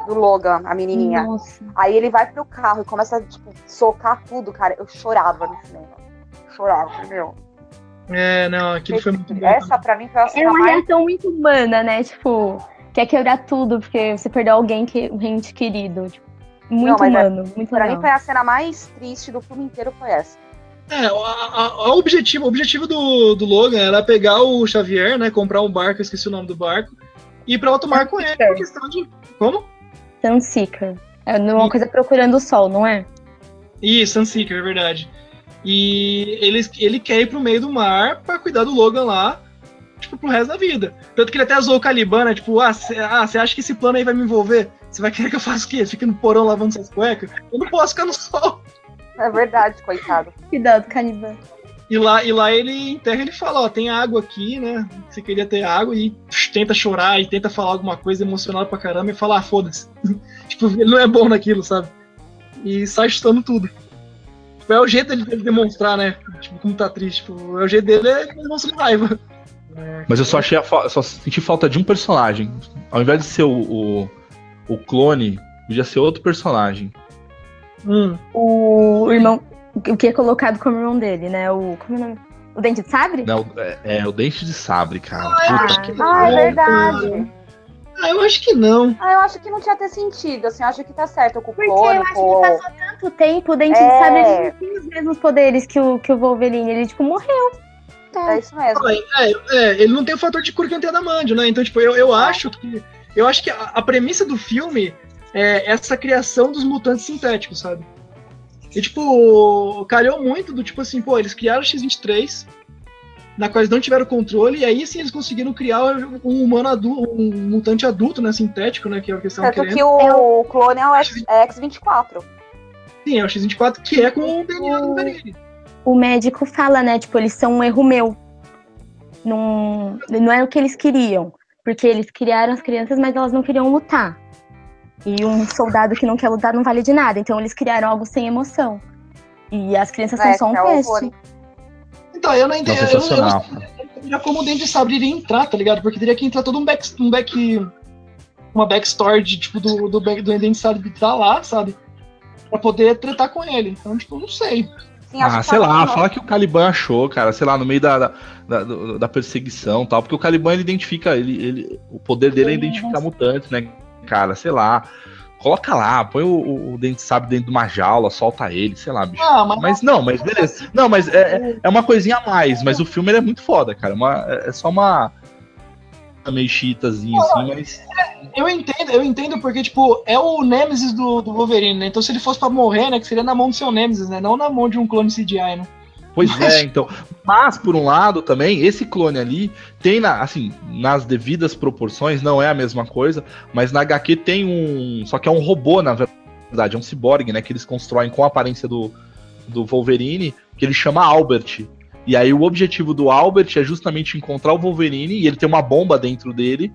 do Logan, a menininha. Nossa. Aí ele vai pro carro e começa a, tipo, socar tudo, cara. Eu chorava no cinema. Chorava, meu. É, não, aquilo foi muito bom. Essa, pra mim, foi a É cena uma mais. reação muito humana, né? Tipo, quer quebrar tudo porque você perdeu alguém que um ente querido. Tipo, muito Não, é- humano, muito Pra mim, legal. foi a cena mais triste do filme inteiro, foi essa. É, o, a- a- o objetivo, o objetivo do, do Logan era pegar o Xavier, né? Comprar um barco, eu esqueci o nome do barco, e ir pra alto mar com ele. Por questão de. Como? Sunseeker. É uma coisa procurando o sol, não é? Isso, Sunseeker, é verdade. E ele, ele quer ir pro meio do mar pra cuidar do Logan lá, tipo, pro resto da vida. Tanto que ele até zoou o Caliban, né? Tipo, ah, você ah, acha que esse plano aí vai me envolver? Você vai querer que eu faça o quê? Fique no porão lavando suas cuecas? Eu não posso ficar no sol. É verdade, coitado. Cuidado, Caliban. E lá, e lá ele enterra ele fala, ó, tem água aqui, né? Você queria ter água e psh, tenta chorar e tenta falar alguma coisa emocionada pra caramba e fala, ah, foda-se. [laughs] tipo, ele não é bom naquilo, sabe? E sai chutando tudo. Tipo, é o jeito dele, dele demonstrar, né? Tipo, como tá triste. Tipo, é o jeito dele é demonstrar raiva. Mas eu só achei a fa- só senti falta de um personagem. Ao invés de ser o, o, o clone, podia ser outro personagem. Hum. O irmão. O que é colocado como irmão dele, né? O. Como é o nome? O Dente de Sabre? Né? O- é, é, o Dente de Sabre, cara. Ah, Puta que Ah, é É, verdade. Ah, eu acho que não. Ah, eu acho que não tinha ter sentido, assim, eu acho que tá certo com o Porque eu clone, acho que passou tanto tempo, o Dente É. de Sabre ele não tem os mesmos poderes que o, que o Wolverine. Ele, tipo, morreu. É isso mesmo. É, é, ele não tem o fator de cura que tem adamandio, né? Então, tipo, eu, eu acho que. Eu acho que a, a premissa do filme é essa criação dos mutantes sintéticos, sabe? E, tipo, calhou muito do tipo assim, pô, eles criaram o X-23, na qual eles não tiveram controle, e aí sim eles conseguiram criar um humano adulto, um mutante adulto, né? Sintético, né? Que é o que eles estavam Tanto querendo. que o clone é o X- é X-24. Sim, é o X-24, que é com o DNA do Wolverine. O médico fala, né? Tipo, eles são um erro meu. Não, não é o que eles queriam. Porque eles criaram as crianças, mas elas não queriam lutar. E um soldado que não quer lutar não vale de nada. Então eles criaram algo sem emoção. E as crianças É, são só um é teste. Então, eu não entendi. Eu, eu, eu, já como o Dente de Sabre iria entrar, tá ligado? Porque teria que entrar todo um back. Um back uma backstory de, tipo, do, do, do Dente de Sabre tá lá, sabe? Pra poder tratar com ele. Então, tipo, não sei. Ah, sei lá, fala que o Caliban achou, cara, sei lá, no meio da, da, da, da perseguição e tal, porque o Caliban ele identifica, ele, ele, o poder dele é identificar mutantes, né, cara, sei lá. Coloca lá, põe o, o, dente sabe dentro de uma jaula, solta ele, sei lá, bicho. Ah, mas, Mas não, mas beleza. Não, mas é, é- é uma coisinha a mais, mas o filme ele é muito foda, cara. Uma, é é só uma. Meio chitazinha, assim, mas. eu entendo, eu entendo porque, tipo, é o Nemesis do, do Wolverine, né? Então, se ele fosse pra morrer, né? Que seria na mão do seu Nemesis, né? Não na mão de um clone CGI, né? Pois Mas- é, então. Mas, por um lado, também, esse clone ali tem, na, assim, nas devidas proporções, não é a mesma coisa, mas na HQ tem um. Só que é um robô, na verdade, é um ciborgue, né? Que eles constroem com a aparência do, do Wolverine, que ele chama Albert. E aí o objetivo do Albert é justamente encontrar o Wolverine e ele tem uma bomba dentro dele.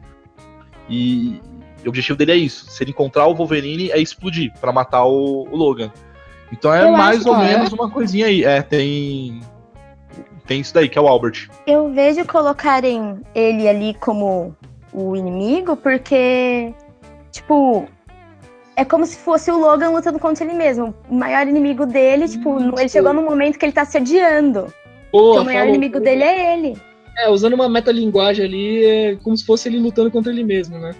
E o objetivo dele é isso: se ele encontrar o Wolverine, é explodir pra matar o, o Logan. Então é Eu mais ou é. menos uma coisinha aí. É, tem. Tem isso daí, que é o Albert. Eu vejo colocarem ele ali como o inimigo, porque, tipo, é como se fosse o Logan lutando contra ele mesmo. O maior inimigo dele, tipo, Isso. ele chegou num momento que ele tá se odiando. Pô, o maior falou- inimigo dele é ele. É, usando uma metalinguagem ali, é como se fosse ele lutando contra ele mesmo, né?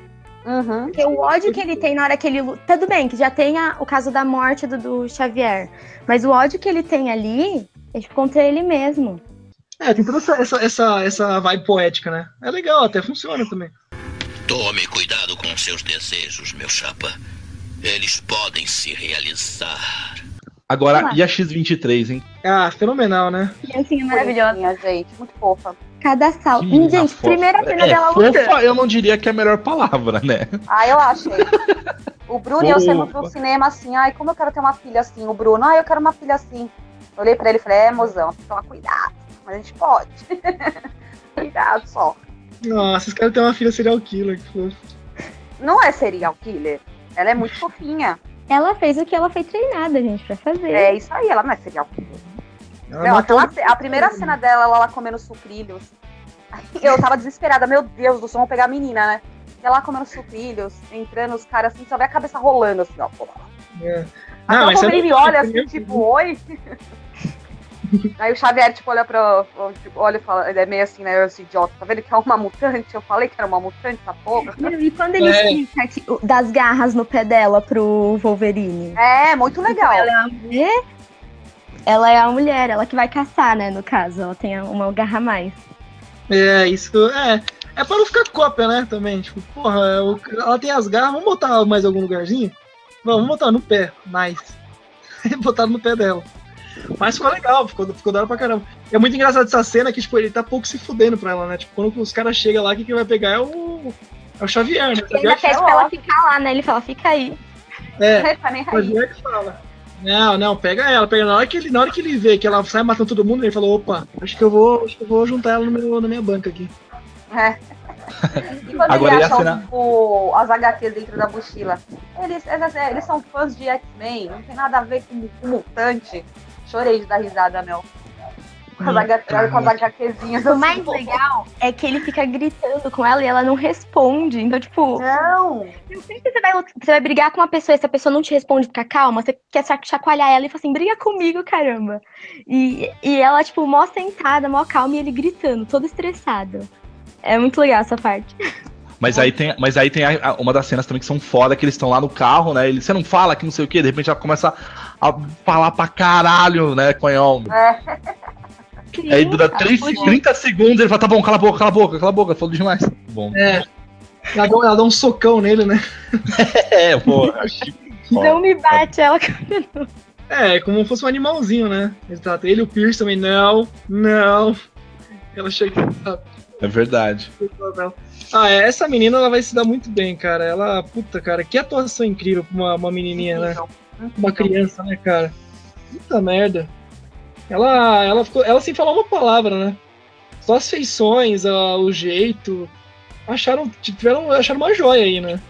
Uhum. Porque o ódio que ele tem na hora que ele luta. Tudo bem, que já tem a- o caso da morte do, do Xavier. Mas o ódio que ele tem ali é tipo, contra ele mesmo. É, tem toda essa, essa, essa, essa vibe poética, né? É legal, até funciona também. Tome cuidado com seus desejos, meu chapa. Eles podem se realizar. Agora, e a X-23, hein? Ah, fenomenal, né? Criancinha maravilhosa. Bonitinha, gente, muito fofa. Cada salto. Menina Gente, fofa. primeira cena é, dela lutando. fofa, eu não diria que é a melhor palavra, né? Ah, eu achei. [laughs] O Bruno e eu saímos pro cinema assim, ai, como eu quero ter uma filha assim. O Bruno, ai, eu quero uma filha assim. Eu olhei pra ele e falei, é, mozão, tem que tomar cuidado. Mas a gente pode. [laughs] cuidado só. Nossa, esse cara tem uma filha serial killer. Que fofo. Não é serial killer. Ela é muito fofinha. Ela fez o que ela foi treinada, gente, pra fazer. É isso aí, ela não é serial killer. Ela Não, matou aquela a primeira cena dela, ela lá comendo sucrilhos. [laughs] Eu tava desesperada, meu Deus do céu, vamos pegar a menina, né? E ela comendo sucrilhos, entrando os caras assim, só vê a cabeça rolando assim, ó. pô. É. Até Não, o mas Wolverine muito- olha assim, tipo, oi. Aí o Xavier, tipo, olha pra. Tipo, olha e fala, ele é meio assim, né? Esse idiota, tá vendo que é uma mutante? Eu falei que era uma mutante, essa porra. Meu, E quando ele É. explica que- das garras no pé dela pro Wolverine? É, muito legal. Ela é a mulher? Ela é a mulher, ela que vai caçar, né, no caso. Ela tem uma garra a mais. É, isso é. É pra não ficar cópia, né? Também. Tipo, porra, é ela tem as garras, vamos botar mais algum lugarzinho? Vamos, vamos botar no pé, mais. [laughs] Botaram no pé dela. Mas ficou legal, ficou, ficou da hora pra caramba. É muito engraçado essa cena que, tipo, ele tá pouco se fudendo pra ela, né? Tipo, quando os caras chegam lá, quem que vai pegar é o. É o Xavier, né? Ele ainda pede pra ela ficar lá, né? Ele fala, fica aí. é, [laughs] o aí. Xavier que fala. Não, não, pega ela, pega na hora que ele, na hora que ele vê que ela sai matando todo mundo, ele falou, opa, acho que eu vou, acho que eu vou juntar ela no meu, na minha banca aqui. É. [laughs] E quando Agora, ele acha cena- o- as HQs dentro da mochila, eles, eles, eles são fãs de X-Men, não tem nada a ver com, com mutante. Chorei de dar risada, meu. Com as, HQ, com as HQzinhas. O mais legal é que ele fica gritando com ela e ela não responde. Então, tipo, Não! sempre que você vai, você vai brigar com uma pessoa e essa pessoa não te responde, fica calma, você quer cha- chacoalhar ela e fala assim, briga comigo, caramba. E, e ela, tipo, mó sentada, mó calma e ele gritando, todo estressado. É muito legal essa parte. Mas aí tem, mas aí tem a- a- uma das cenas também que são foda, que eles estão lá no carro, né? Ele, você não fala que não sei o que, de repente ela começa a falar pra caralho, né, Conhol? Aí dura 3, 30 segundos, ele fala, tá bom, cala a boca, cala a boca, cala a boca, falou demais. Bom. É. Ela, dá- ela dá um socão nele, né? [laughs] É, pô, Não [laughs] me bate, ela. É, é como se fosse um animalzinho, né? Exato. Ele e o Pierce também, não, não. Ela chega? É verdade. Ah, é, essa menina ela vai se dar muito bem, cara. Ela, puta, cara, que atuação incrível pra uma, uma menininha, né? Uma criança, né, cara? Puta merda. Ela, ela ficou, ela sem falar uma palavra, né? Só as feições, a- o jeito. Acharam, tiveram, acharam uma joia aí, né?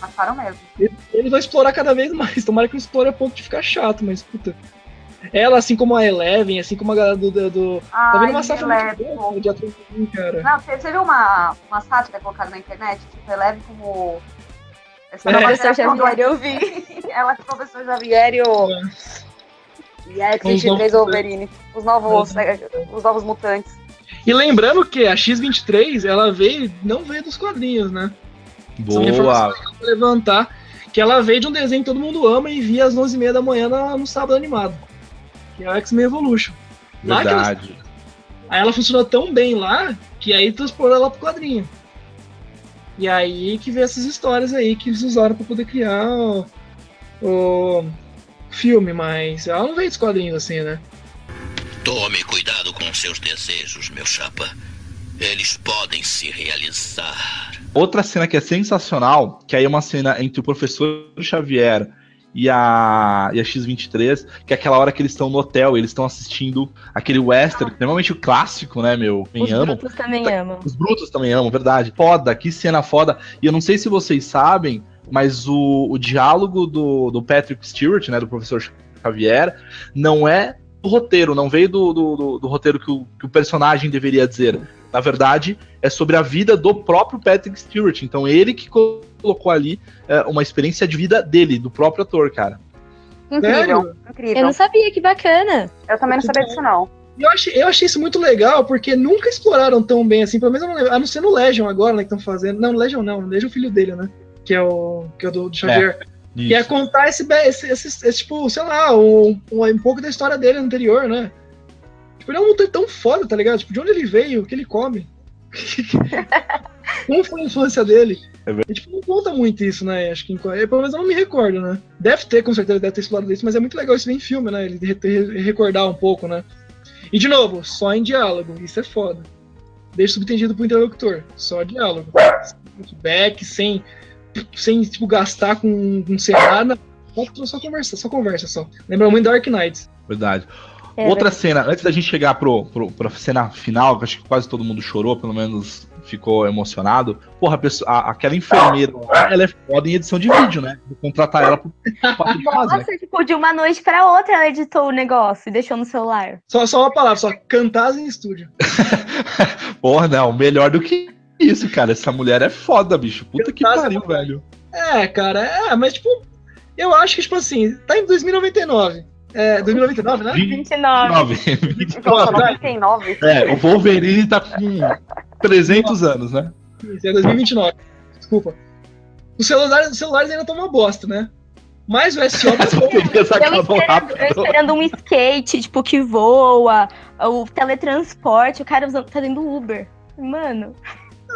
Acharam mesmo. Eles vão explorar cada vez mais. Tomara que não explore a ponto de ficar chato, mas puta. Ela, assim como a Eleven, assim como a galera do. do, do- tá Ai, vendo uma safra muito Eleven. boa de ator cara. Não, você, você viu uma, uma sátira colocada na internet? Tipo, eleve como. Essa É. Professor Xavier, eu vi. Ela que o professor Xavier e o. E a novos X-23 Wolverine. Os novos, é, os novos mutantes. E lembrando que a X-23, ela veio, não veio dos quadrinhos, né? Boa. informações que eu vou levantar. Que ela veio de um desenho que todo mundo ama e via às 11h30 da manhã no sábado animado. Que é o X-Men Evolution. Lá que ela- Verdade. Aí ela funcionou tão bem lá que aí transportou ela pro quadrinho. E aí que veio essas histórias aí que eles usaram pra poder criar o, o filme, mas ela não veio dos quadrinhos assim, né? Tome cuidado com seus desejos, meu chapa. Eles podem se realizar. Outra cena que é sensacional, que aí é uma cena entre o professor Xavier e a, e a X-23, que é aquela hora que eles estão no hotel, eles estão assistindo aquele western, normalmente o clássico, né, meu? Quem Os ama. brutos também amam. Os brutos também amam, verdade. Foda, que cena foda. E eu não sei se vocês sabem, mas o, o diálogo do, do Patrick Stewart, né, do professor Xavier, não é do roteiro, não veio do, do, do- do roteiro que o, que o personagem deveria dizer. Na verdade, é sobre a vida do próprio Patrick Stewart. Então, ele que colocou ali é, uma experiência de vida dele, do próprio ator, cara. Incrível, Sério? incrível. Eu não sabia, que bacana. Eu também não sabia disso, não. Eu achei, eu achei isso muito legal, porque nunca exploraram tão bem assim, pelo menos eu não lembro, a não ser no Legion agora, né, que estão fazendo. Não, no Legion não, no Legion é o filho dele, né? Que é o, que é o do, do Xavier. Que é contar esse, esse, esse- esse, tipo, sei lá, um, um, um pouco da história dele anterior, né? Tipo, ele é um mutante tão foda, tá ligado? Tipo, de onde ele veio, o que ele come. [laughs] Como foi a infância dele? É verdade. E, tipo, não conta muito isso, né? Acho que em, eu, pelo menos eu não me recordo, né? Deve ter, com certeza, deve ter explorado isso, mas é muito legal isso ver em filme, né? Ele re- re- recordar um pouco, né? E de novo, só em diálogo, isso é foda. Deixa subentendido pro interlocutor, só diálogo. Sem feedback, sem, sem tipo, gastar com, com serrada. Só, conversa, só conversa só. Lembra muito Dark Knight. Verdade. É, Outra cena, antes da gente chegar pro, pro, pra cena final, que acho que quase todo mundo chorou, pelo menos ficou emocionado. Porra, a pessoa, a- aquela enfermeira, lá, ela é foda em edição de vídeo, né? Vou contratar ela pro papo de casa, né? Nossa, tipo, de uma noite pra outra ela editou o negócio e deixou no celular. Só, só uma palavra, só cantar em estúdio. [laughs] Porra, não, melhor do que isso, cara. Essa mulher é foda, bicho. Puta que pariu, velho. É, cara, é, mas tipo, eu acho que, tipo assim, tá em 2099. É, 2099, né? 29. 29. Nossa, 29. 99. É, o Wolverine tá com 300 anos, né? Isso, é 2029. Desculpa. Os celulares, os celulares ainda estão uma bosta, né? Mas o SO tá bom. Eles Eu acabam esperando, eu esperando um skate, tipo, que voa, o teletransporte, o cara usando, fazendo Uber. Mano,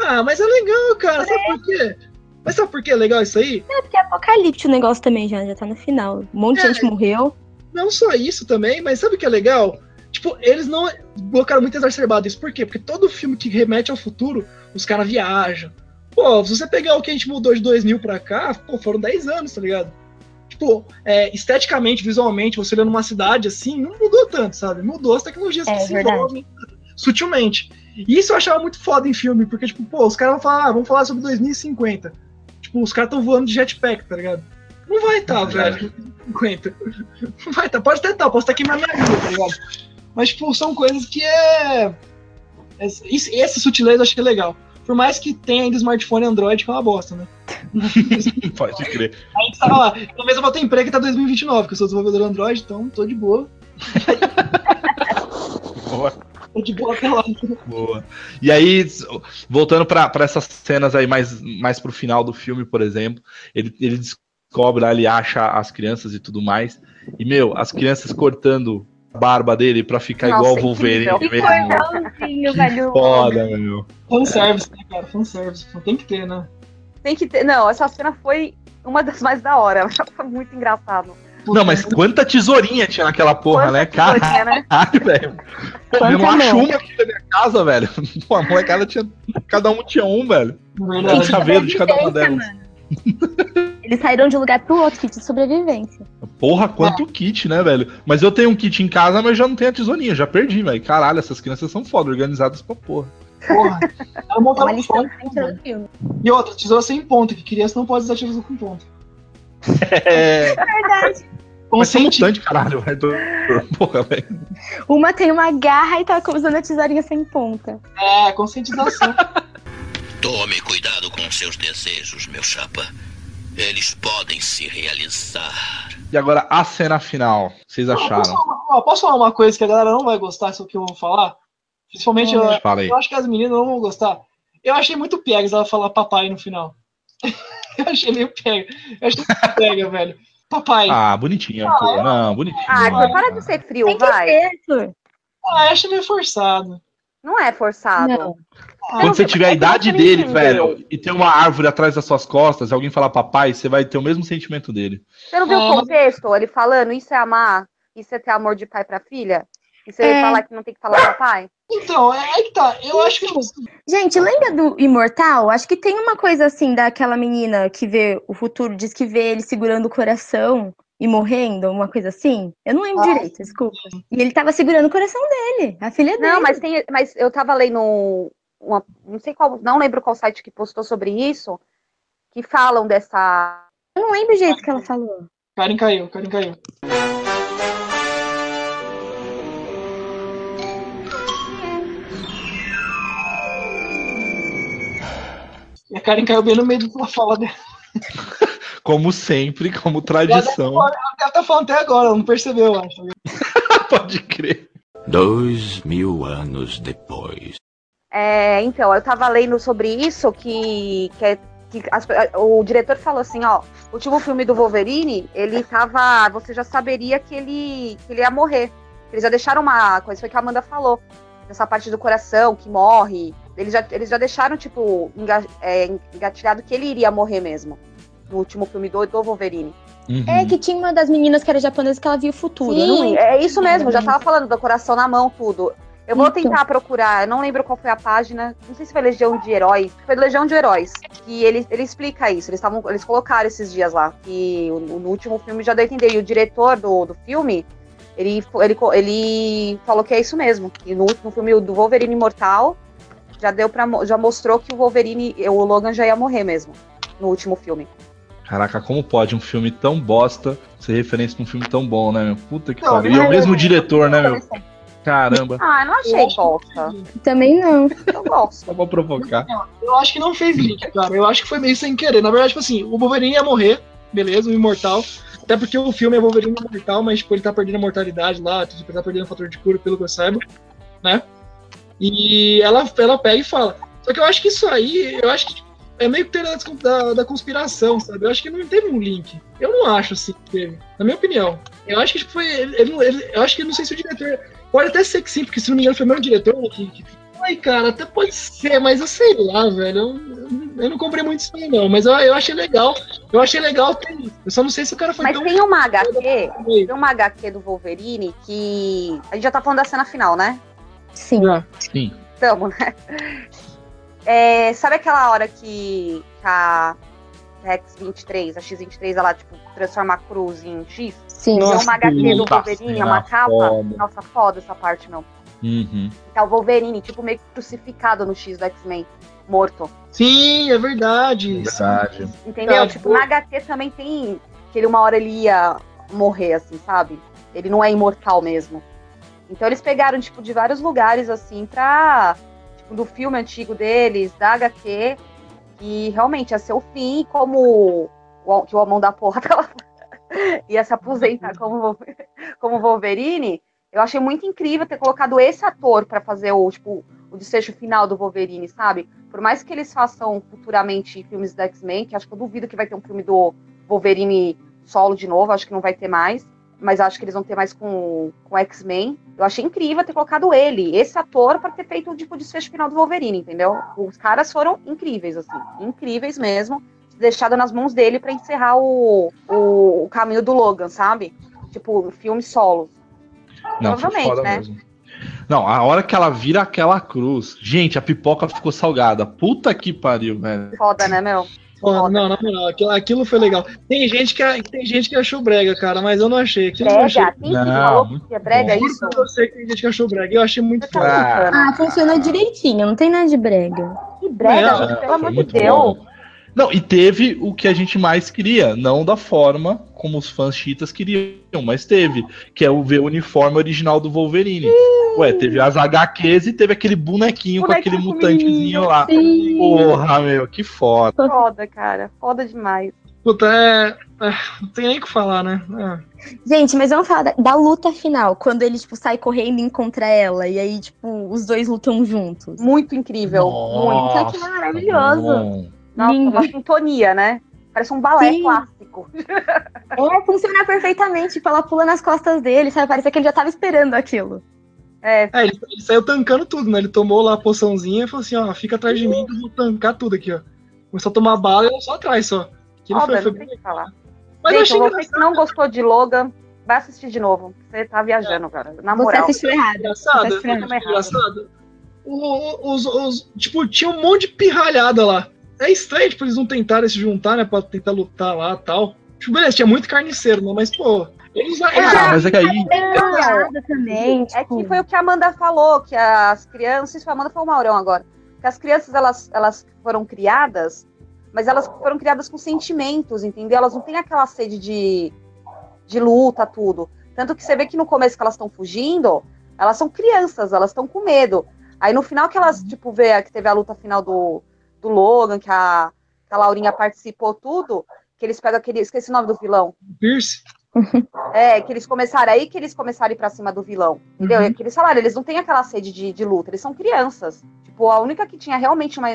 Ah, mas é legal, cara. Sabe por quê? Mas sabe por que é legal isso aí? é porque é apocalipse o negócio também já, já tá no final. Um monte de É. gente morreu. Não só isso também, mas sabe o que é legal? Tipo, eles não colocaram muito exacerbado isso. Por quê? Porque todo filme que remete ao futuro, os caras viajam. Pô, se você pegar o que a gente mudou de 2000 pra cá, pô, foram 10 anos, tá ligado? Tipo, é, esteticamente, visualmente, você olhando uma cidade assim, não mudou tanto, sabe? Mudou as tecnologias É, que se verdade. envolvem sutilmente. E isso eu achava muito foda em filme, porque, tipo, pô, os caras vão falar, ah, vamos falar sobre 2050. Tipo, os caras estão voando de jetpack, tá ligado? Não vai estar, É verdade. velho. 50. Não vai estar. Pode até estar, posso estar queimando minha vida, tá ligado? Mas, tipo, são coisas que é. Esse, esse sutileza eu achei legal. Por mais que tenha ainda smartphone Android, que é uma bosta, né? [laughs] Pode crer. A gente tava lá. Pelo menos eu vou ter emprego até 2029, porque eu sou desenvolvedor Android, então tô de boa. [laughs] Boa, Tô de boa até lá. boa. E aí, voltando pra pra essas cenas aí mais, mais pro final do filme, por exemplo, ele, ele descobre lá, ele acha as crianças e tudo mais. E, meu, as crianças cortando barba dele pra ficar Nossa, igual o Wolverine mesmo. velho. Foda, meu. Fanservice, né, cara? Fanservice. Tem que ter, né? Tem que ter. Não, essa cena foi uma das mais da hora. [laughs] Foi muito engraçado. Não, mas quanta tesourinha tinha naquela porra, Quanta né? Tesourinha, né? [laughs] velho. Pô, eu não acho uma aqui na minha casa, velho. [laughs] Pô, a molecada tinha. Cada um tinha um, velho. Um Verdade. chaveiro de cada uma delas. mano. Eles saíram de um lugar pro outro, kit de sobrevivência. Porra, quanto kit, né, velho? Mas eu tenho um kit em casa, mas já não tenho a tesourinha, já perdi, velho. Caralho, essas crianças são foda, organizadas pra porra. Porra. Ela É montaram uma um no filme. E outra, tesoura sem ponta, que criança não pode usar tesoura com ponta. É. Verdade. Mas são Consciente. mutante, caralho, velho. Porra, velho. Uma tem uma garra e tá usando a tesourinha sem ponta. É, conscientização. Tome cuidado com seus desejos, meu chapa. Eles podem se realizar. E agora, a cena final. Vocês Posso acharam? falar, uma- posso falar uma coisa que a galera não vai gostar, isso que eu vou falar? Principalmente, eu, eu acho que as meninas não vão gostar. Eu achei muito piegas ela falar papai no final. [laughs] eu achei meio pega. Eu achei muito pega, [laughs] velho. Papai. Ah, Ah, bonitinha, pô. Não, bonitinho. Ah, mano. para de ser frio, Tem que vai. ser, Arthur. eu achei meio forçado. Não é forçado. Não. Quando você tiver a É idade dele, velho, e tem uma árvore atrás das suas costas, e alguém falar papai, você vai ter o mesmo sentimento dele. Você não viu É, o contexto? Ele falando, isso é amar, isso é ter amor de pai pra filha? E você É. falar que não tem que falar papai? Então, é aí que tá. Eu acho que, Gente, lembra do Imortal? Acho que tem uma coisa assim daquela menina que vê o futuro, diz que vê ele segurando o coração e morrendo, uma coisa assim. Eu não lembro Ah, direito, desculpa. E ele tava segurando o coração dele, a filha dele. Não, mas tem. Mas eu tava lendo uma, não sei qual, não lembro qual site que postou sobre isso, que falam dessa. Eu não lembro o jeito que ela falou. Karen caiu, Karen caiu. E a Karen caiu bem no meio da fala dela. [laughs] Como sempre, como tradição. Ela tá falando até agora, ela não percebeu, eu acho. [laughs] Pode crer. Dois mil anos depois. É, então, eu tava lendo sobre isso que, que, é- que as- o diretor falou assim, ó, o último filme do Wolverine, ele tava. Você já saberia que ele, que ele ia morrer. Eles já deixaram uma coisa, foi que a Amanda falou. Nessa parte do coração que morre. Eles já, eles já deixaram, tipo, enga, é, engatilhado que ele iria morrer mesmo. No último filme do, do Wolverine. Uhum. É que tinha uma das meninas que era japonesa que ela via o futuro. Sim, é isso mesmo, já tava falando do coração na mão, tudo. Eu vou Então. tentar procurar, eu não lembro qual foi a página, não sei se foi Legião de Heróis, foi Legião de Heróis, que ele, ele explica isso, eles, tavam, eles colocaram esses dias lá, que o- no último filme já deu a entender, e o diretor do, do filme, ele, ele, ele falou que é isso mesmo, que no último filme do Wolverine Imortal, já deu para já mostrou que o Wolverine, o Logan já ia morrer mesmo no último filme. Caraca, como pode um filme tão bosta ser referência pra um filme tão bom, né, meu? Puta que pariu. E é o mesmo diretor, né, meu? Caramba. Ah, eu não achei bosta. Também não. Eu gosto. Só pra provocar. Eu acho que não fez link, cara. Eu acho que foi meio sem querer. Na verdade, tipo assim, o Wolverine ia morrer, beleza, o imortal. Até porque o filme é Wolverine imortal, mas tipo, ele tá perdendo a mortalidade lá, tipo, ele tá perdendo o fator de cura, pelo que eu saiba, né? E ela, ela pega e fala. Só que eu acho que isso aí, eu acho que tipo, é meio que teoria da, da, conspiração, sabe? Eu acho que não teve um link. Eu não acho assim que teve, na minha opinião. Eu acho que tipo, foi. Ele, ele- eu acho que não sei se o diretor. Pode até ser que sim, porque se não me engano foi o mesmo diretor que, que Ai, cara, até pode ser, mas eu sei lá, velho. Eu, eu não comprei muito isso aí, não. Mas eu, eu achei legal. Eu achei legal ter isso. Eu só não sei se o cara foi Mas tão. tem uma HQ, tem uma HQ do Wolverine que. A gente já tá falando da cena final, né? Sim. Ah, Sim. Tamo, né? É, sabe aquela hora que a X-23, a X-23, ela, tipo, transforma a cruz em X? Sim. Nossa, Tem uma HQ do Wolverine, é uma capa. foda. Nossa, foda essa parte, meu. Uhum. Tá o Wolverine, tipo, meio que crucificado no X do X-Men, morto. Sim, é verdade. Verdade. Entendeu? Tá, tipo, tipo- na HQ também tem que ele uma hora ele ia morrer, assim, sabe? Ele não é imortal mesmo. Então eles pegaram, tipo, de vários lugares, assim, pra. Tipo, do filme antigo deles, da HQ, e realmente ia ser o fim, como o, que o Homão da Porra [laughs] tava, [laughs] ia se aposentar como, Vol- [laughs] como Wolverine. Eu achei muito incrível ter colocado esse ator pra fazer o, tipo, o desfecho final do Wolverine, sabe? Por mais que eles façam futuramente filmes da X-Men, que acho que eu duvido que vai ter um filme do Wolverine solo de novo, acho que não vai ter mais. Mas acho que eles vão ter mais com com X-Men. Eu achei incrível ter colocado ele, esse ator, pra ter feito tipo, o desfecho final do Wolverine, entendeu? Os caras foram incríveis, assim. Incríveis mesmo. Deixado nas mãos dele pra encerrar o, o, o caminho do Logan, sabe? Tipo, filme solo. Não, foi Provavelmente, foda né? mesmo. Não, a hora que ela vira aquela cruz. Gente, a pipoca ficou salgada. Puta que pariu, velho. Foda, né, meu? Ó, não, na moral, aquilo, aquilo foi legal. Tem gente, que, tem gente que achou brega, cara, mas eu não achei. Aquilo eu não achei. Brega? Quem que Não, falou que é brega bom. isso? Pra você que tem gente que achou brega. Eu achei muito Você tá foda. Ah. Ah, funciona direitinho, não tem nada de brega. Que brega, Não, gente, É, pelo amor de Deus. bom. Não, e teve o que a gente mais queria, não da forma como os fãs chitas queriam, mas teve, que é o ver o uniforme original do Wolverine. Ué, teve as HQs e teve aquele bonequinho, com aquele Bonequinho mutantezinho lá. Sim. Porra, meu, que foda. Foda, cara. Foda demais. Puta, é, é, Não tem nem o que falar, né? É. Gente, mas vamos falar da, da luta final, quando ele, tipo, sai correndo e encontra ela, e aí, tipo, os dois lutam juntos. Muito incrível. Muito. Só que maravilhoso. bom. Nossa, Lindo. uma sintonia, né? Parece um balé Sim. clássico. É, funciona perfeitamente, tipo, ela pula nas costas dele, sabe? Parece que ele já tava esperando aquilo. É, É, ele, ele saiu tancando tudo, né? Ele tomou lá a poçãozinha e falou assim, ó, fica atrás de mim que eu vou tancar tudo aqui, ó. Começou a tomar bala e eu só atrás, só. Aquilo foi, óbvio, foi não tem o que falar. Mas eu Gente, achei você engraçado. que não gostou de Logan, vai assistir de novo. Você tá viajando, cara. Na Você moral. assistiu errado. engraçado, Tá estranho. sabe o que é engraçado. O- os, os- tipo, tinha um monte de pirralhada lá. É estranho, tipo, eles não tentaram se juntar, né, pra tentar lutar lá e tal. Tipo, beleza, tinha muito carniceiro, né, mas, pô, eles, eles Ah, mas é que aí. Também, É tipo, que foi o que a Amanda falou, que as crianças, não sei se foi a Amanda foi o Maurão agora, que as crianças, elas, elas foram criadas, mas elas foram criadas com sentimentos, entendeu? Elas não têm aquela sede de, de luta, tudo. Tanto que você vê que no começo que elas estão fugindo, elas são crianças, elas estão com medo. Aí no final que elas, tipo, vê que teve a luta final do, do Logan, que a, que a Laurinha participou tudo, que eles pegam aquele, esqueci o nome do vilão, Pierce. [laughs] é, que eles começaram aí que eles começaram a ir pra cima do vilão. Entendeu? Uhum. É que eles falaram, eles não têm aquela sede de, de luta, eles são crianças. Tipo, a única que tinha realmente uma,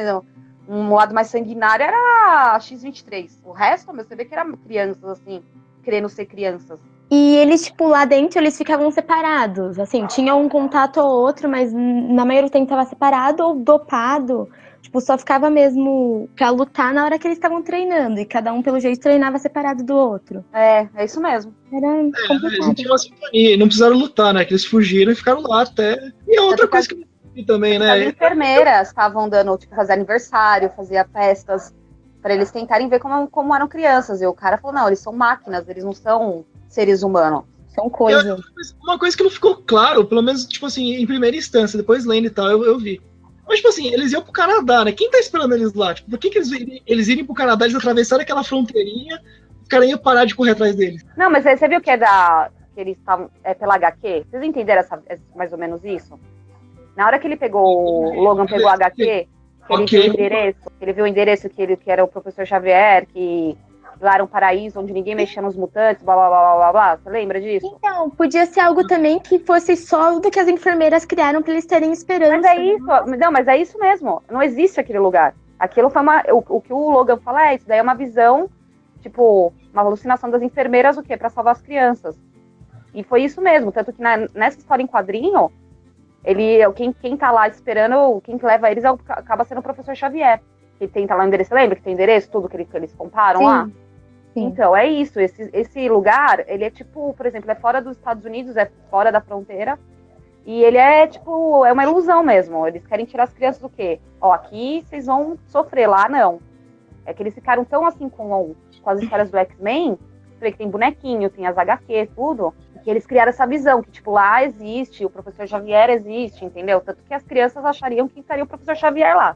um lado mais sanguinário era a X-23. O resto, meu, você vê que eram crianças, assim, querendo ser crianças. E eles, tipo, lá dentro, eles ficavam separados. Assim, tinha um contato ou outro, mas na maioria do tempo tava separado ou dopado. Tipo, só ficava mesmo pra lutar na hora que eles estavam treinando. E cada um, pelo jeito, treinava separado do outro. É, é isso mesmo. Era É, complicado. tinham uma sintonia, e não precisaram lutar, né, que eles fugiram e ficaram lá até... E outra Até coisa que eu vi também, As né, enfermeiras estavam dando, tipo, fazer aniversário, fazia festas, pra eles tentarem ver como, como eram crianças. E o cara falou, não, eles são máquinas, eles não são seres humanos. São coisas. Uma coisa que não ficou claro, pelo menos, tipo assim, em primeira instância, depois lendo e tal, eu, eu vi. Mas, tipo assim, eles iam pro Canadá, né? Quem tá esperando eles lá? Tipo, por que, que eles, eles irem pro Canadá, eles atravessaram aquela fronteirinha, os caras iam parar de correr atrás deles? Não, mas você viu que é da. que eles estavam. É pela HQ? Vocês entenderam essa, mais ou menos isso? Na hora que ele pegou. O Logan pegou a HQ, que ele Ok. viu o endereço, ele viu o endereço que, ele, que era o professor Xavier, que lá era um paraíso onde ninguém mexia nos mutantes, blá blá blá blá blá. Você lembra disso? Então, podia ser algo também que fosse só do que as enfermeiras criaram pra eles terem esperança. Mas é isso, não, mas é isso mesmo. Não existe aquele lugar. Aquilo foi uma. O, o que o Logan fala é isso, daí é uma visão, tipo, uma alucinação das enfermeiras, o quê? Pra salvar as crianças. E foi isso mesmo. Tanto que na- nessa história em quadrinho, ele, quem, quem tá lá esperando, quem que leva eles é o- acaba sendo o professor Xavier. Que tem tá lá o endereço, lembra que tem endereço, tudo que, ele- que eles comparam lá? Sim. Então, é isso. Esse, esse lugar, ele é tipo, por exemplo, é fora dos Estados Unidos, é fora da fronteira. E ele é tipo, é uma ilusão mesmo. Eles querem tirar as crianças do quê? Ó, aqui vocês vão sofrer, lá não. É que eles ficaram tão assim com, com as histórias do X-Men, que tem bonequinho, tem as HQ, tudo, que eles criaram essa visão, que tipo, lá existe, o professor Xavier existe, entendeu? Tanto que as crianças achariam que estaria o professor Xavier lá.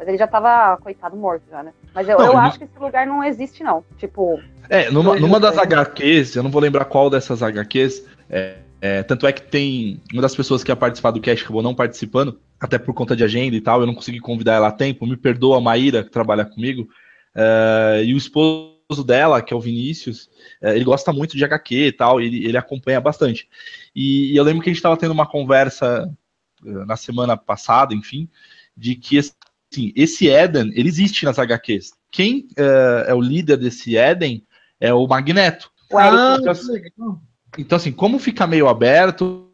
Mas ele já tava, coitado, morto já, né? Mas eu, Não, eu não- acho que esse lugar não existe, não. Tipo, É, numa, numa das. HQs, eu não vou lembrar qual dessas HQs, é, é, tanto é que tem uma das pessoas que ia participar do cast acabou não participando, até por conta de agenda e tal, eu não consegui convidar ela a tempo, me perdoa a Maíra, que trabalha comigo, é, e o esposo dela, que é o Vinícius, é, ele gosta muito de HQ e tal, ele, ele acompanha bastante. E, e eu lembro que a gente estava tendo uma conversa eh, na semana passada, enfim, de que assim, esse Eden, ele existe nas HQs. Quem eh, é o líder desse Eden é o Magneto. Ah, então, legal. Então, assim, como fica meio aberto,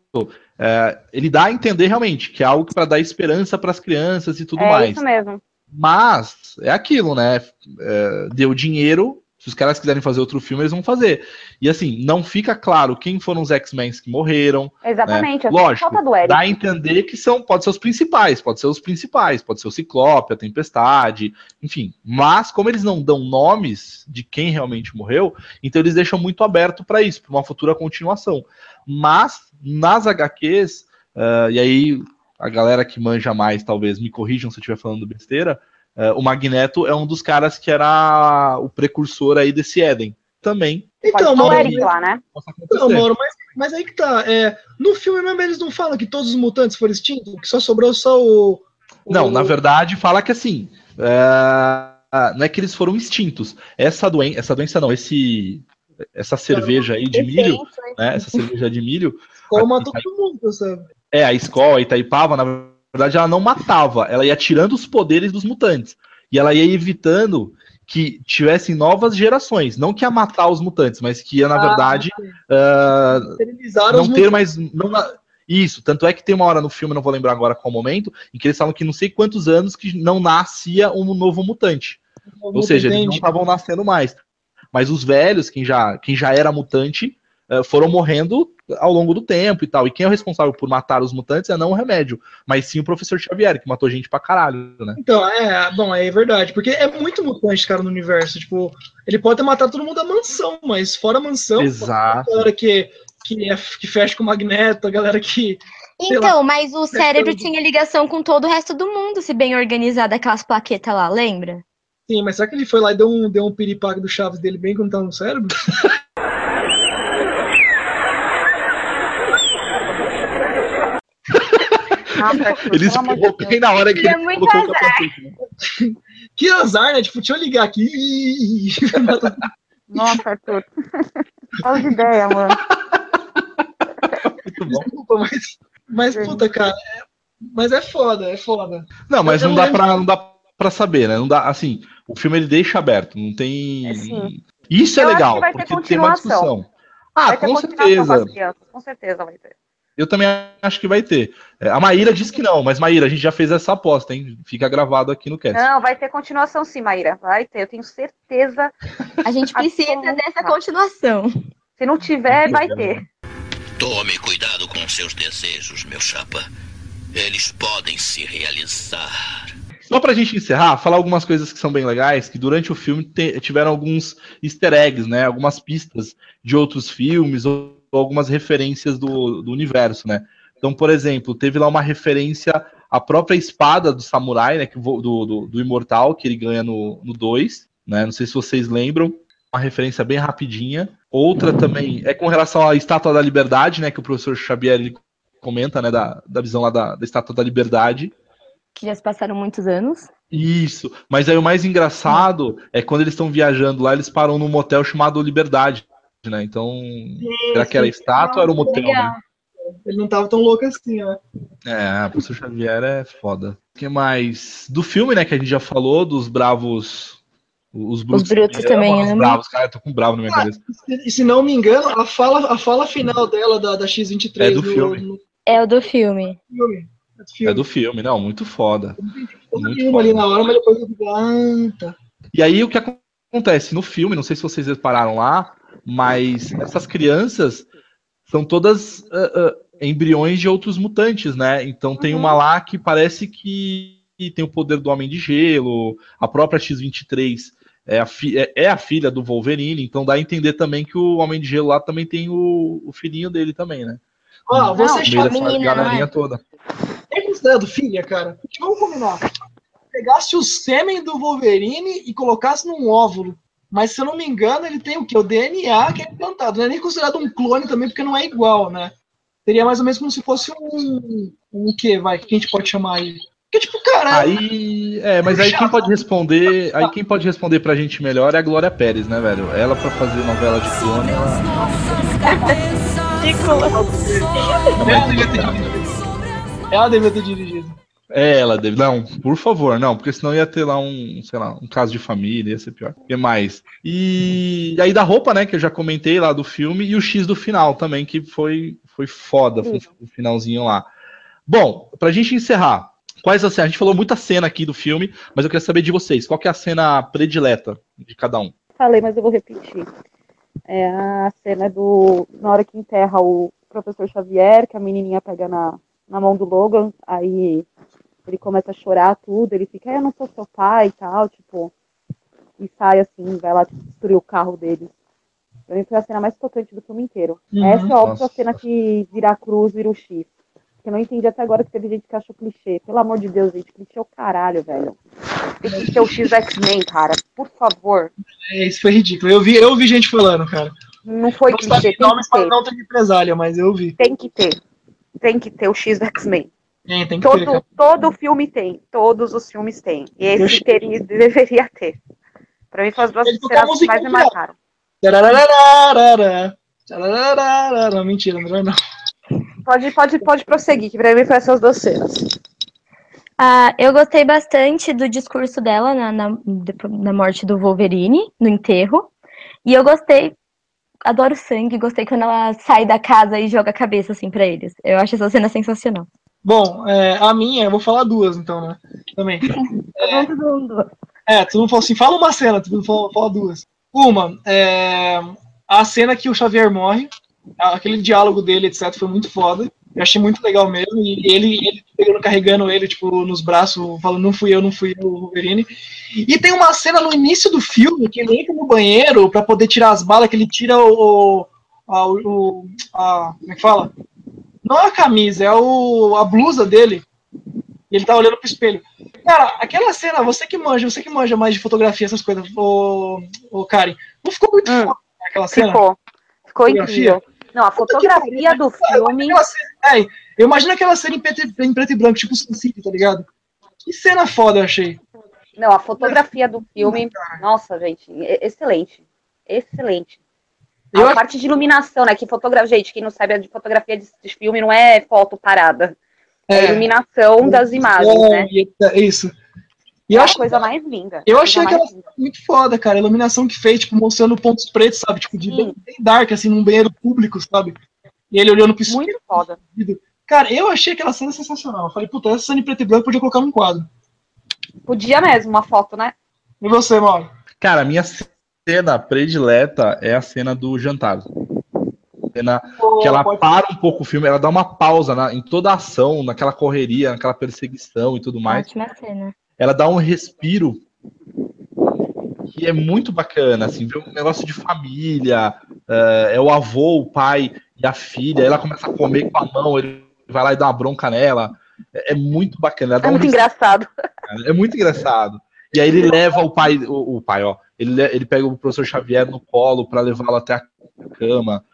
é, ele dá a entender realmente que é algo para dar esperança para as crianças e tudo é mais. isso mesmo. Mas é aquilo, né? É, deu dinheiro. Se os caras quiserem fazer outro filme, eles vão fazer. E assim, não fica claro quem foram os X-Men que morreram. Exatamente. É, eu sinto lógico, falta do Eric. Dá a entender que são, pode ser os principais, pode ser os principais, pode ser o Ciclope, a Tempestade, enfim. Mas como eles não dão nomes de quem realmente morreu, então eles deixam muito aberto para isso, para uma futura continuação. Mas nas HQs, ah, e aí a galera que manja mais talvez me corrijam se eu estiver falando besteira, o Magneto é um dos caras que era o precursor aí desse Eden. Também Então, Mauro, Eric lá, né? acontecer. Mauro, mas, mas aí que tá. É, no filme mesmo eles não falam que todos os mutantes foram extintos, que só sobrou só o. o- Não, na verdade, fala que assim. é, Não é que eles foram extintos. Essa doença, essa doença não, esse, essa cerveja aí de milho, né? Essa cerveja de milho, Como matou todo mundo, sabe? é a escola, a Itaipava, na verdade, ela não matava, ela ia tirando os poderes dos mutantes. E ela ia evitando que tivessem novas gerações. Não que ia matar os mutantes, mas que ia, na Ah, verdade, os não ter mais. Não, isso, tanto é que tem uma hora no filme, não vou lembrar agora qual momento, em que eles falam que não sei quantos anos que não nascia um novo mutante. mutantes. Ou seja, eles não estavam nascendo mais. Mas os velhos, quem já, quem já era mutante, foram morrendo ao longo do tempo e tal. E quem é o responsável por matar os mutantes é não o remédio, mas sim o professor Xavier, que matou gente pra caralho, né? Então, é, bom, é verdade, porque é muito mutante, cara, no universo. Tipo, ele pode ter matado todo mundo da mansão, mas fora a mansão, Exato. a galera que, que, é, que fecha com o Magneto, a galera que. Então, mas o cérebro tudo. tinha ligação com todo o resto do mundo, se bem organizado aquelas plaquetas lá, lembra? Sim, mas será que ele foi lá e deu um, deu um piripaque do Chaves dele bem quando tava no cérebro? [laughs] Arthur, Ele espirrou bem na hora que Ele é ele muito colocou o azar. capacete. né? [laughs] Que azar, né? Tipo, deixa eu ligar aqui. Nossa, [laughs] Arthur. Fala de ideia, mano. Muito bom. Desculpa, mas. Mas, puta, cara. é- mas é foda, é foda. Não, mas Eu não dá, lembro. pra, não dá pra saber, né? Não dá, assim, o filme ele deixa aberto, não tem. É. Isso é legal, que vai ter porque tem uma continuação. discussão. Ah, vai ter com continuação com certeza. as crianças, com certeza vai ter. Eu também acho que vai ter. É, A Maíra disse que não, mas Maíra, a gente já fez essa aposta, hein? Fica gravado aqui no cast. Não, vai ter continuação sim, Maíra. Vai ter, eu tenho certeza. A gente precisa Absoluta. dessa continuação. Se não tiver, vai ter. Tome cuidado com seus desejos, meu chapa. Eles podem se realizar. Só pra gente encerrar, falar algumas coisas que são bem legais, que durante o filme tiveram alguns easter eggs, né? Algumas pistas de outros filmes ou algumas referências do, do universo, né? Então, por exemplo, teve lá uma referência a própria espada do samurai, né? Que, do, do, do imortal, que ele ganha no 2, né? Não sei se vocês lembram. Uma referência bem rapidinha. Outra também é com relação à Estátua da Liberdade, né? Que o professor Xavier ele comenta, né? Da, da visão lá da, da Estátua da Liberdade. Que já se passaram muitos anos. Isso. Mas aí o mais engraçado é quando eles estão viajando lá, eles param num motel chamado Liberdade, né? Então, será que era a estátua ou era o motel, Legal. né? Ele não tava tão louco assim, né? É, o professor Xavier é foda. O que mais? Do filme, né, que a gente já falou, dos bravos. Os brutos, brutos também amam os amam. bravos, cara, eu tô com bravo na minha cabeça. E se não me engano, a fala, a fala final dela, da, da X23 É do no, filme. no É o do filme. filme. É do filme. É do filme, não, muito foda. Eu uma ali na hora, mas depois eu digo, ah, tá. E aí o que acontece no filme, não sei se vocês repararam lá, mas essas crianças são todas ah, ah, embriões de outros mutantes, né? Então tem uma lá que parece que tem o poder do Homem de Gelo, a própria X-23 é a, é- é a filha do Wolverine, então dá a entender também que o Homem de Gelo lá também tem o, o filhinho dele também, né? Ó, você No meio chama dessa menina, galerinha toda. É considerado filha, cara? Vamos combinar. Pegasse o sêmen do Wolverine e colocasse num óvulo. Mas se eu não me engano, ele tem o quê? O DNA que é implantado. Não é nem considerado um clone também, porque não é igual, né? Seria mais ou menos como se fosse um. Um quê, vai? Que a gente pode chamar aí? Porque, tipo, cara. Aí, é, mas aí quem pode responder, aí quem pode responder pra gente melhor é a Glória Pérez, né, velho? Ela pra fazer novela de clone, ela... Ela devia ter dirigido. Ela devia ter dirigido. É, ela deve. Não, por favor, não, porque senão ia ter lá um, sei lá, um caso de família, ia ser pior. O que mais? E aí da roupa, né, que eu já comentei lá do filme, e o X do final também, que foi, foi foda, foi o finalzinho lá. Bom, pra gente encerrar, quais as cenas? A gente falou muita cena aqui do filme, mas eu queria saber de vocês, qual que é a cena predileta de cada um? Falei, mas eu vou repetir. É a cena do. Na hora que enterra o professor Xavier, que a menininha pega na, na mão do Logan, aí ele começa a chorar tudo, ele fica, "É, eu não sou seu pai e tal, tipo. E sai assim, vai lá tipo, destruir o carro dele. Pra mim foi a cena mais tocante do filme inteiro. Uhum. Essa é a Nossa. cena que vira a cruz, vira o X. Que eu não entendi até agora que teve gente que achou clichê. Pelo amor de Deus, gente, clichê é o caralho, velho. Tem que ser o X X-Men, cara. Por favor. É, isso foi ridículo. Eu vi, eu vi gente falando, cara. Não foi não clichê, tem nomes que ter. não ter represália, mas eu vi. Tem que ter. Tem que ter o X X-Men. É, tem que ter, Todo, cara. todo filme tem. Todos os filmes têm. E esse teria, deveria ter. Pra mim, foi as duas cenas que mais me marcaram. Não, mentira, não, não. Pode, pode, pode prosseguir, que pra mim foi essas duas cenas. Ah, eu gostei bastante do discurso dela na, na, na morte do Wolverine, no enterro. E eu gostei, adoro sangue, gostei quando ela sai da casa e joga a cabeça assim pra eles. Eu acho essa cena sensacional. Bom, é, a minha, eu vou falar duas, então, né? Também. [laughs] Mundo. É, todo mundo falou assim, fala uma cena, todo mundo falou, fala duas. Uma, é, a cena que o Xavier morre, aquele diálogo dele, etc, foi muito foda. Eu achei muito legal mesmo. E ele, ele pegando, carregando ele, tipo, nos braços, falando, não fui eu, não fui eu, o Wolverine. E tem uma cena no início do filme que ele entra no banheiro pra poder tirar as balas, que ele tira o. a- o a, como é que fala? Não é a camisa, é o, a blusa dele. Ele tá olhando pro espelho. Cara, aquela cena, você que manja, você que manja mais de fotografia, essas coisas, ô, ô Karen, não ficou muito Hum. foda aquela cena? Ficou. Ficou Fotografia? incrível. Não, a fotografia do imagino filme. cena- é, eu imagino aquela cena em preto, e- em preto e branco, tipo Sin City, tá ligado? Que cena foda, eu achei. Não, a fotografia do filme. Nossa, gente, excelente. Excelente. A Eu- parte de iluminação, né? Que fotografia, gente, quem não sabe de fotografia de, de filme não é foto parada. É, a iluminação das imagens, é, né? é isso. E É a acho coisa mais linda. eu achei aquela- muito foda, cara. A iluminação que fez, tipo, mostrando pontos pretos, sabe? Tipo, de bem, bem dark, assim, num banheiro público, sabe? E ele olhando pro espelho. Muito foda. Cara, eu achei aquela cena sensacional. Eu falei, puta, essa cena em preto e branco podia colocar num quadro. Podia mesmo, uma foto, né? E você, Mauro? Cara, a minha cena predileta é a cena do jantar. Cena que ela Pode- para um pouco o filme, ela dá uma pausa na- em toda a ação, naquela correria, naquela perseguição e tudo mais. Ótima cena. Ela dá um respiro que é muito bacana, assim, ver um negócio de família, é, é o avô, o pai e a filha, ela começa a comer com a mão, ele vai lá e dá uma bronca nela. É, é muito bacana. É muito engraçado. É muito engraçado. E aí ele leva o pai, o, o pai, ó. Ele, ele pega o professor Xavier no colo para levá-lo até a cama.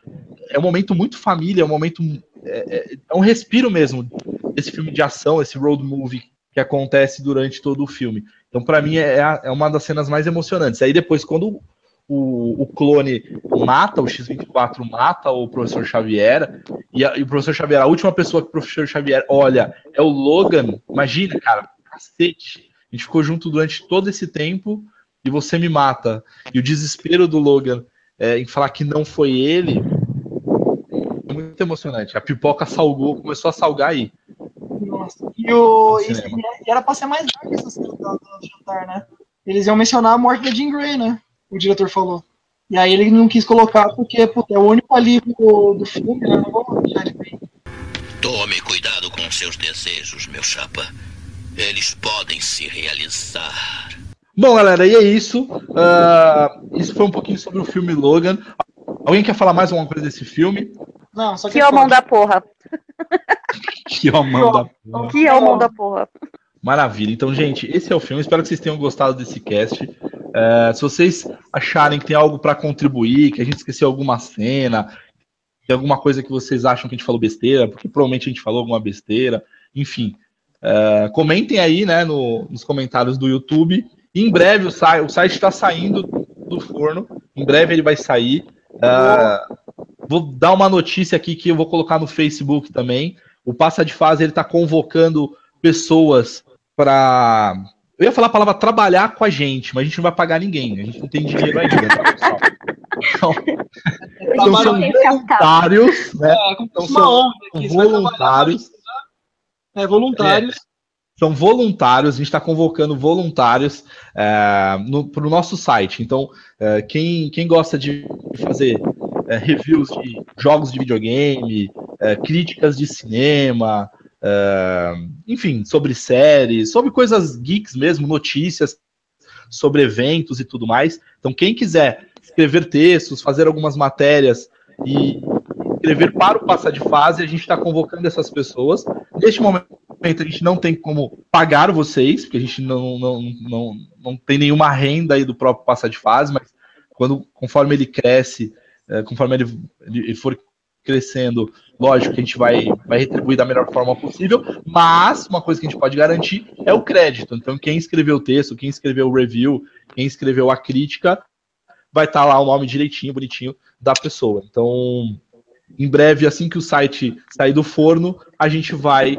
É um momento muito família, é um momento. É, é, é um respiro mesmo esse filme de ação, esse road movie que acontece durante todo o filme. Então, para mim, é, é uma das cenas mais emocionantes. Aí depois, quando o, o clone mata, o X-24 mata o professor Xavier, e, a, e, o professor Xavier, a última pessoa que o professor Xavier olha é o Logan. Imagina, cara, cacete. A gente ficou junto durante todo esse tempo e você me mata. E o desespero do Logan é, em falar que não foi ele é muito emocionante. A pipoca salgou, começou a salgar aí. Nossa. E, o, e, era pra ser mais dark essa cena do, do jantar, né? Eles iam mencionar a morte da Jean Grey, né? O diretor falou. E aí ele não quis colocar porque puta, é o único alívio do, do filme, né? Não vou deixar de Tome cuidado com seus desejos, meu chapa. Eles podem se realizar. Bom, galera, e é isso. Uh, isso foi um pouquinho sobre o filme Logan. Alguém quer falar mais alguma coisa desse filme? Não, só que. Que mão da porra. [laughs] que mão da porra. Que mão da porra. Maravilha. Então, gente, esse é o filme. Espero que vocês tenham gostado desse cast. Uh, se vocês acharem que tem algo para contribuir, que a gente esqueceu alguma cena, tem alguma coisa que vocês acham que a gente falou besteira, porque provavelmente a gente falou alguma besteira, enfim, Uh, comentem aí, né, no, nos comentários do YouTube. em breve o, sa o site está saindo do forno. Em breve ele vai sair. Uh, vou dar uma notícia aqui que eu vou colocar no Facebook também. O Passa de Fase ele está convocando pessoas para. Eu ia falar a palavra trabalhar com a gente, mas a gente não vai pagar ninguém. A gente não tem dinheiro ainda, tá, pessoal? Então, então são voluntários, né? É, então são voluntários é, voluntários. É, são voluntários, a gente está convocando voluntários é, para o no nosso site. Então, é, quem, quem gosta de fazer é, reviews de jogos de videogame, é, críticas de cinema, é, enfim, sobre séries, sobre coisas geeks mesmo, notícias sobre eventos e tudo mais. Então, quem quiser escrever textos, fazer algumas matérias e inscrever para o passar de fase, a gente está convocando essas pessoas. Neste momento, a gente não tem como pagar vocês, porque a gente não, não, não, não tem nenhuma renda aí do próprio passar de fase, mas quando, conforme ele cresce, é, conforme ele, ele for crescendo, lógico que a gente vai, vai retribuir da melhor forma possível, mas uma coisa que a gente pode garantir é o crédito. Então, quem escreveu o texto, quem escreveu o review, quem escreveu a crítica, vai estar tá lá o nome direitinho, bonitinho da pessoa. Então, em breve, assim que o site sair do forno, a gente vai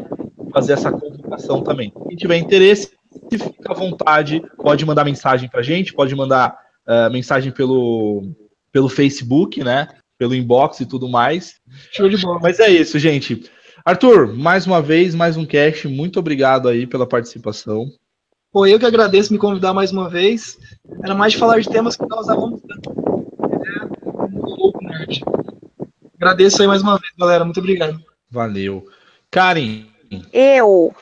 fazer essa convocação também. Quem tiver interesse, fica à vontade, pode mandar mensagem para a gente, pode mandar uh, mensagem pelo, pelo Facebook, né? Pelo inbox e tudo mais. Show de bola. Mas é isso, gente. Arthur, mais uma vez, mais um cast. Muito obrigado aí pela participação. Pô, eu que agradeço me convidar mais uma vez. Era mais de falar de temas que nós amamos tanto. É, nerd. Agradeço aí mais uma vez, galera. Muito obrigado. Valeu. Karen. Eu.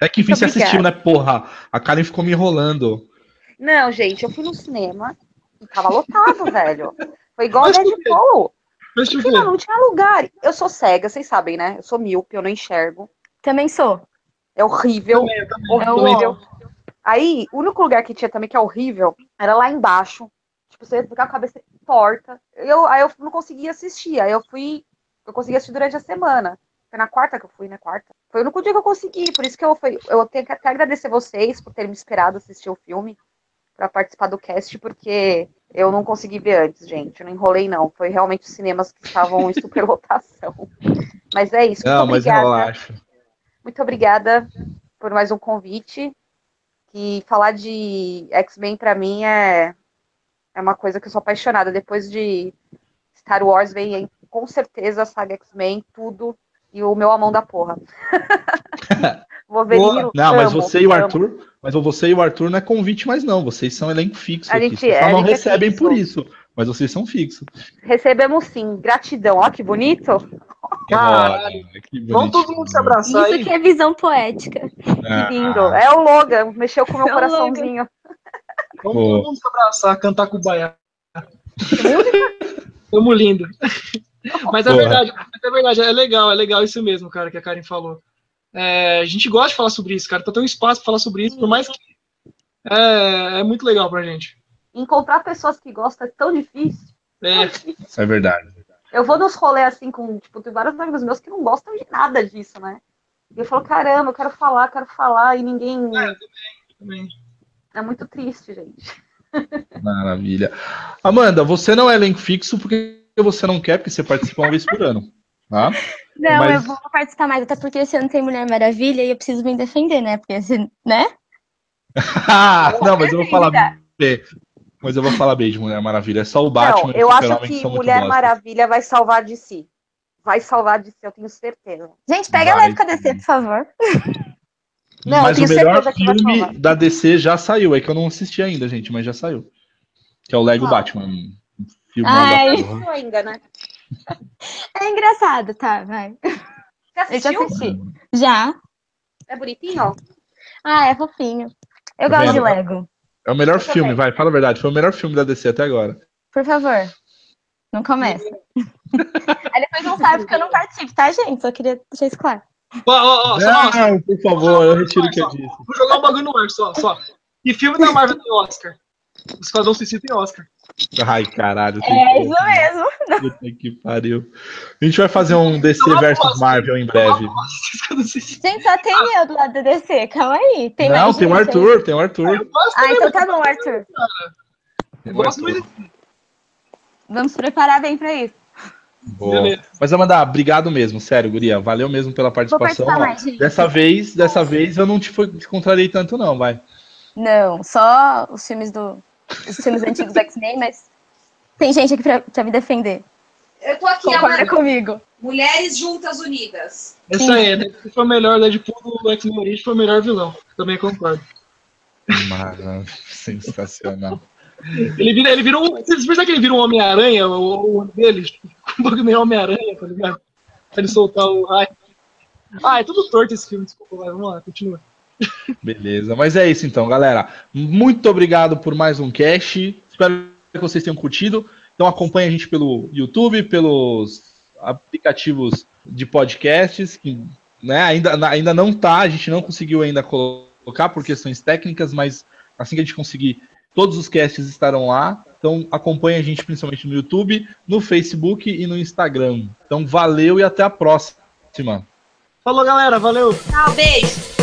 É que enfim você assistiu, né, porra? A Karen ficou me enrolando. Não, gente, eu fui no cinema e tava lotado, [laughs] velho. Foi igual a Deadpool. Porque não, não tinha lugar. Eu sou cega, vocês sabem, né? Eu sou míope, eu não enxergo. Também sou. É horrível. Também, também. Horrível. Aí, o único lugar que tinha também que é horrível era lá embaixo. Tipo, você ficar com a cabeça torta. Eu, aí eu não conseguia assistir. Aí eu fui. Eu consegui assistir durante a semana. Foi na quarta que eu fui, né? Quarta. Foi o único dia que eu consegui. Por isso que eu, fui, eu tenho que até agradecer vocês por terem me esperado assistir o filme para participar do cast, porque eu não consegui ver antes, gente. Eu não enrolei, não. Foi realmente os cinemas que estavam em superlotação. [laughs] Mas é isso. Não, mas relaxa. Muito obrigada por mais um convite. E falar de X-Men para mim é é uma coisa que eu sou apaixonada. Depois de Star Wars vem com certeza a saga X-Men, tudo. E o meu amão da porra. [laughs] Wolverine. Não, mas você e o Arthur. Mas você e o Arthur não é convite mais, não. Vocês são elenco fixo. A gente, Vocês só não é recebem é por isso. Mas vocês são fixos. Recebemos sim. Gratidão. Ó, que bonito. Caralho. Vamos todo mundo se abraçar. Isso aí. que é visão poética. Ah. Que lindo. É o Logan. Mexeu com o meu é coraçãozinho. Vamos todo mundo se abraçar, cantar com o baiá. Tamo lindo. Mas é verdade, é verdade, é legal, é legal isso mesmo, cara, que a Karen falou. É, a gente gosta de falar sobre isso, cara. Então tem um espaço pra falar sobre isso, por mais que. É, é muito legal pra gente. Encontrar pessoas que gostam é tão difícil. É, Isso é verdade. Eu vou nos rolês assim com, tipo, tem vários amigos meus que não gostam de nada disso, né? E eu falo, caramba, eu quero falar, quero falar, e ninguém. É, também. É muito triste, gente. Maravilha. Amanda, você não é elenco fixo porque você não quer, porque você participa uma vez por ano. Tá? Não, Mas- eu vou participar mais, até porque esse ano tem Mulher Maravilha e eu preciso me defender, né? Porque, esse, né? [laughs] não, mas eu vou falar B. Mas eu vou falar B de Mulher Maravilha. É só o Batman. não, eu acho que Mulher. Maravilha vai salvar de si. Vai salvar de si, eu tenho certeza. Gente, pega Vai. leve com a DC, por favor. [laughs] Não, mas o melhor filme da DC já saiu. É que eu não assisti ainda, gente, mas já saiu. Que é o Lego Ah. Batman. Filme Ai. da Não ainda, né? [laughs] É engraçado, tá? Vai. Você Eu já assisti. Já. É bonitinho? Ah, é fofinho. Eu Tá gosto de vendo? Lego. É o melhor Eu filme, também. vai, fala a verdade. Foi o melhor filme da DC até agora. Por favor. Não começa. [laughs] Aí depois não sabe porque eu não participo, tá, gente? Só queria deixar isso claro. Ó, só, ó, Não, por favor, eu retiro o que eu disse. vou jogar um bagulho no ar, só, só. E filme da Marvel tem Oscar. O Esquadrão Suicida tem Oscar. Ai, caralho. É isso mesmo. Puta que pariu. A gente vai fazer um DC Não, versus. Marvel em breve. Gente, só tem eu do lado da DC. Calma aí. Tem Não, mais tem o gente aí. Arthur, tem o Arthur. Ah, também, então tá bom, Arthur. eu gosto muito. Vamos preparar bem pra isso. Boa. Beleza. Mas Amanda, obrigado mesmo, sério, Guria. Valeu mesmo pela Vou participação. mais, gente. Dessa vez, dessa vez eu não te, foi- te contrariei tanto, não, vai. Não, só os filmes do. Os filmes antigos do X-Men, mas tem gente aqui pra, pra me defender. Eu tô aqui, Concorda Amanda. comigo. Mulheres Juntas Unidas. Essa aí, né? Foi o melhor Deadpool do X-Men Origins, foi o melhor vilão. Também concordo. Maravilha, sensacional. Ele vira, ele vira um. Vocês percebem que ele vira um Homem-Aranha, o, o olho dele? Tipo, [laughs] um bagulho meio Homem-Aranha, tá ligado? Pra ele soltar o raio. Ah, é tudo torto esse filme, desculpa, vai, vamos lá, continua. Beleza, mas é isso então, galera. Muito obrigado por mais um cast. Espero que vocês tenham curtido. Então acompanhe a gente pelo YouTube, pelos aplicativos de podcasts, que né, ainda, ainda não tá, a gente não conseguiu ainda colocar por questões técnicas, mas assim que a gente conseguir, todos os casts estarão lá. Então acompanhe a gente principalmente no YouTube, no Facebook e no Instagram. Então valeu e até a próxima. Falou, galera, valeu! Tchau, beijo.